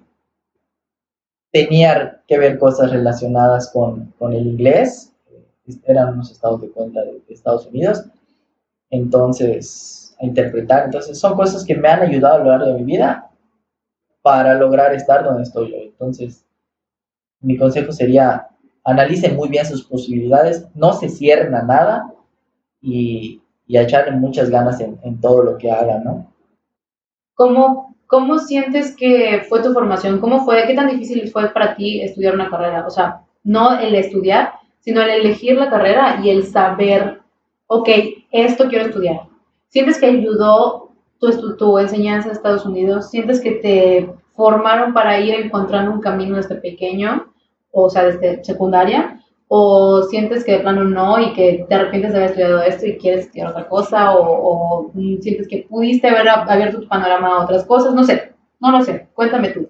tenía que ver cosas relacionadas con, el inglés, eran unos estados de cuenta de, Estados Unidos, entonces, a interpretar, entonces son cosas que me han ayudado a lo largo de mi vida para lograr estar donde estoy hoy. Entonces, mi consejo sería, analicen muy bien sus posibilidades, no se cierren a nada y, y echarle muchas ganas en, todo lo que hagan, ¿no? ¿Cómo, ¿Cómo sientes que fue tu formación? ¿Cómo fue? ¿Qué tan difícil fue para ti estudiar una carrera? O sea, no el estudiar, sino el elegir la carrera y el saber, ok, esto quiero estudiar. ¿Sientes que ayudó tu, tu enseñanza en Estados Unidos? ¿Sientes que te formaron para ir encontrando un camino desde pequeño? o sea, desde secundaria, o sientes que de plano no y que te arrepientes de haber estudiado esto y quieres estudiar otra cosa, o, sientes que pudiste haber abierto tu panorama a otras cosas, no sé, no lo sé, cuéntame tú.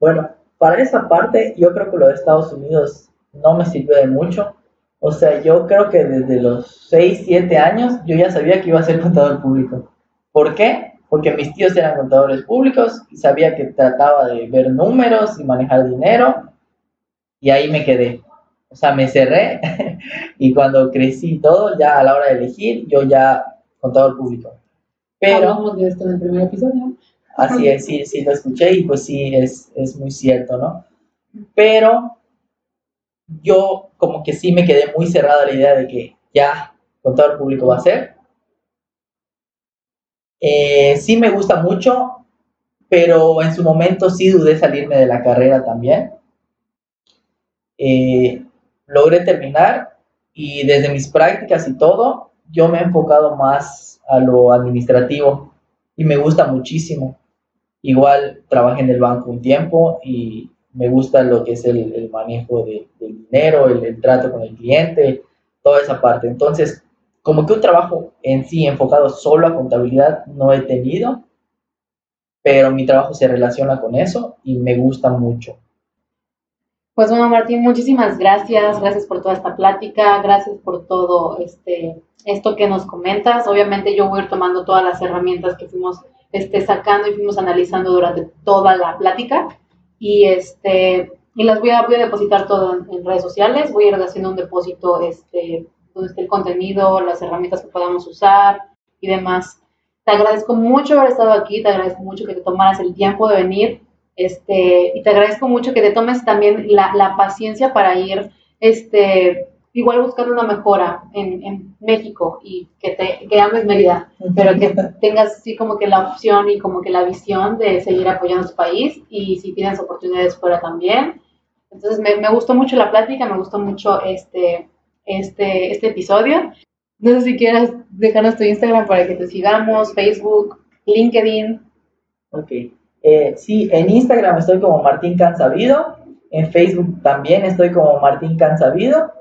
Bueno, para esa parte yo creo que lo de Estados Unidos no me sirvió de mucho. O sea, yo creo que desde los 6, 7 años yo ya sabía que iba a ser contador público. ¿Por qué? Porque mis tíos eran contadores públicos y sabía que trataba de ver números y manejar dinero y ahí me quedé. O sea, me cerré y cuando crecí todo, ya a la hora de elegir, yo ya contador público. Pero... Hablamos de esto en el primer episodio. Así es, sí, sí, lo escuché y pues sí, es, es muy cierto, ¿no? Pero yo como que sí me quedé muy cerrada la idea de que ya contador público va a ser. Eh, sí me gusta mucho, pero en su momento sí dudé salirme de la carrera también. Eh, logré terminar y desde mis prácticas y todo, yo me he enfocado más a lo administrativo y me gusta muchísimo. Igual trabajé en el banco un tiempo y me gusta lo que es el, manejo de, del dinero, el, trato con el cliente, toda esa parte. Entonces, como que un trabajo en sí enfocado solo a contabilidad no he tenido, pero mi trabajo se relaciona con eso y me gusta mucho. Pues bueno, Martín, muchísimas gracias, gracias por toda esta plática, gracias por todo este, esto que nos comentas. Obviamente yo voy a ir tomando todas las herramientas que fuimos este, sacando y fuimos analizando durante toda la plática y, este, y las voy a, voy a depositar todo en, redes sociales, voy a ir haciendo un depósito este, donde esté el contenido, las herramientas que podamos usar y demás. Te agradezco mucho haber estado aquí, te agradezco mucho que te tomaras el tiempo de venir este, y te agradezco mucho que te tomes también la, la paciencia para ir, este, igual buscando una mejora en, en México y que te que ames Mérida, pero que tengas así como que la opción y como que la visión de seguir apoyando a tu país y si tienes oportunidades fuera también. Entonces me, me gustó mucho la plática, me gustó mucho este, este, este episodio. No sé si quieras dejarnos tu Instagram para que te sigamos, Facebook, LinkedIn. Ok. Eh, sí, en Instagram estoy como Martín Cansabido, en Facebook también estoy como Martín Cansabido,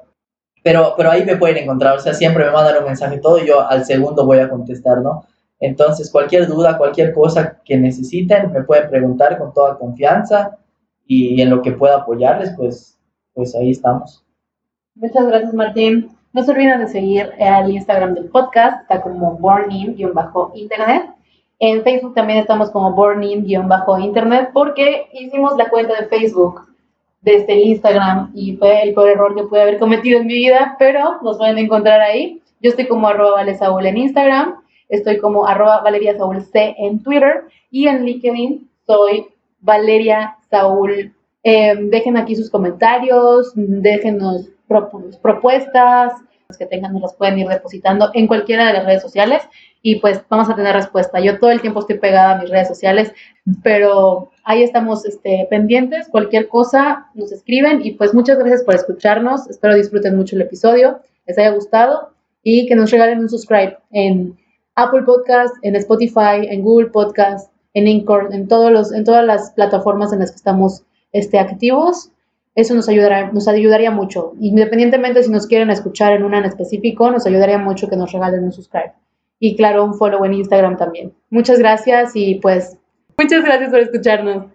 pero, pero ahí me pueden encontrar, o sea, siempre me mandan un mensaje todo y yo al segundo voy a contestar, ¿no? Entonces, cualquier duda, cualquier cosa que necesiten, me pueden preguntar con toda confianza y en lo que pueda apoyarles, pues, pues ahí estamos. Muchas gracias, Martín. No se olviden de seguir al Instagram del podcast, está como bornin-internet. En Facebook también estamos como Bornin-internet porque hicimos la cuenta de Facebook desde el Instagram y fue el peor error que pude haber cometido en mi vida, pero nos pueden encontrar ahí. Yo estoy como arroba valesaúl en Instagram, estoy como arroba Valeria en Twitter y en LinkedIn soy Valeria Saúl. Em, dejen aquí sus comentarios, déjenos propuestas que tengan, nos las pueden ir depositando en cualquiera de las redes sociales y pues vamos a tener respuesta. Yo todo el tiempo estoy pegada a mis redes sociales, pero ahí estamos este, pendientes. Cualquier cosa nos escriben y pues muchas gracias por escucharnos. Espero disfruten mucho el episodio, les haya gustado y que nos regalen un subscribe en Apple Podcast, en Spotify, en Google Podcast, en Anchor, en, todos los, en todas las plataformas en las que estamos este, activos. Eso nos, ayudará, nos ayudaría mucho. Independientemente si nos quieren escuchar en una en específico, nos ayudaría mucho que nos regalen un subscribe y claro, un follow en Instagram también. Muchas gracias y pues muchas gracias por escucharnos.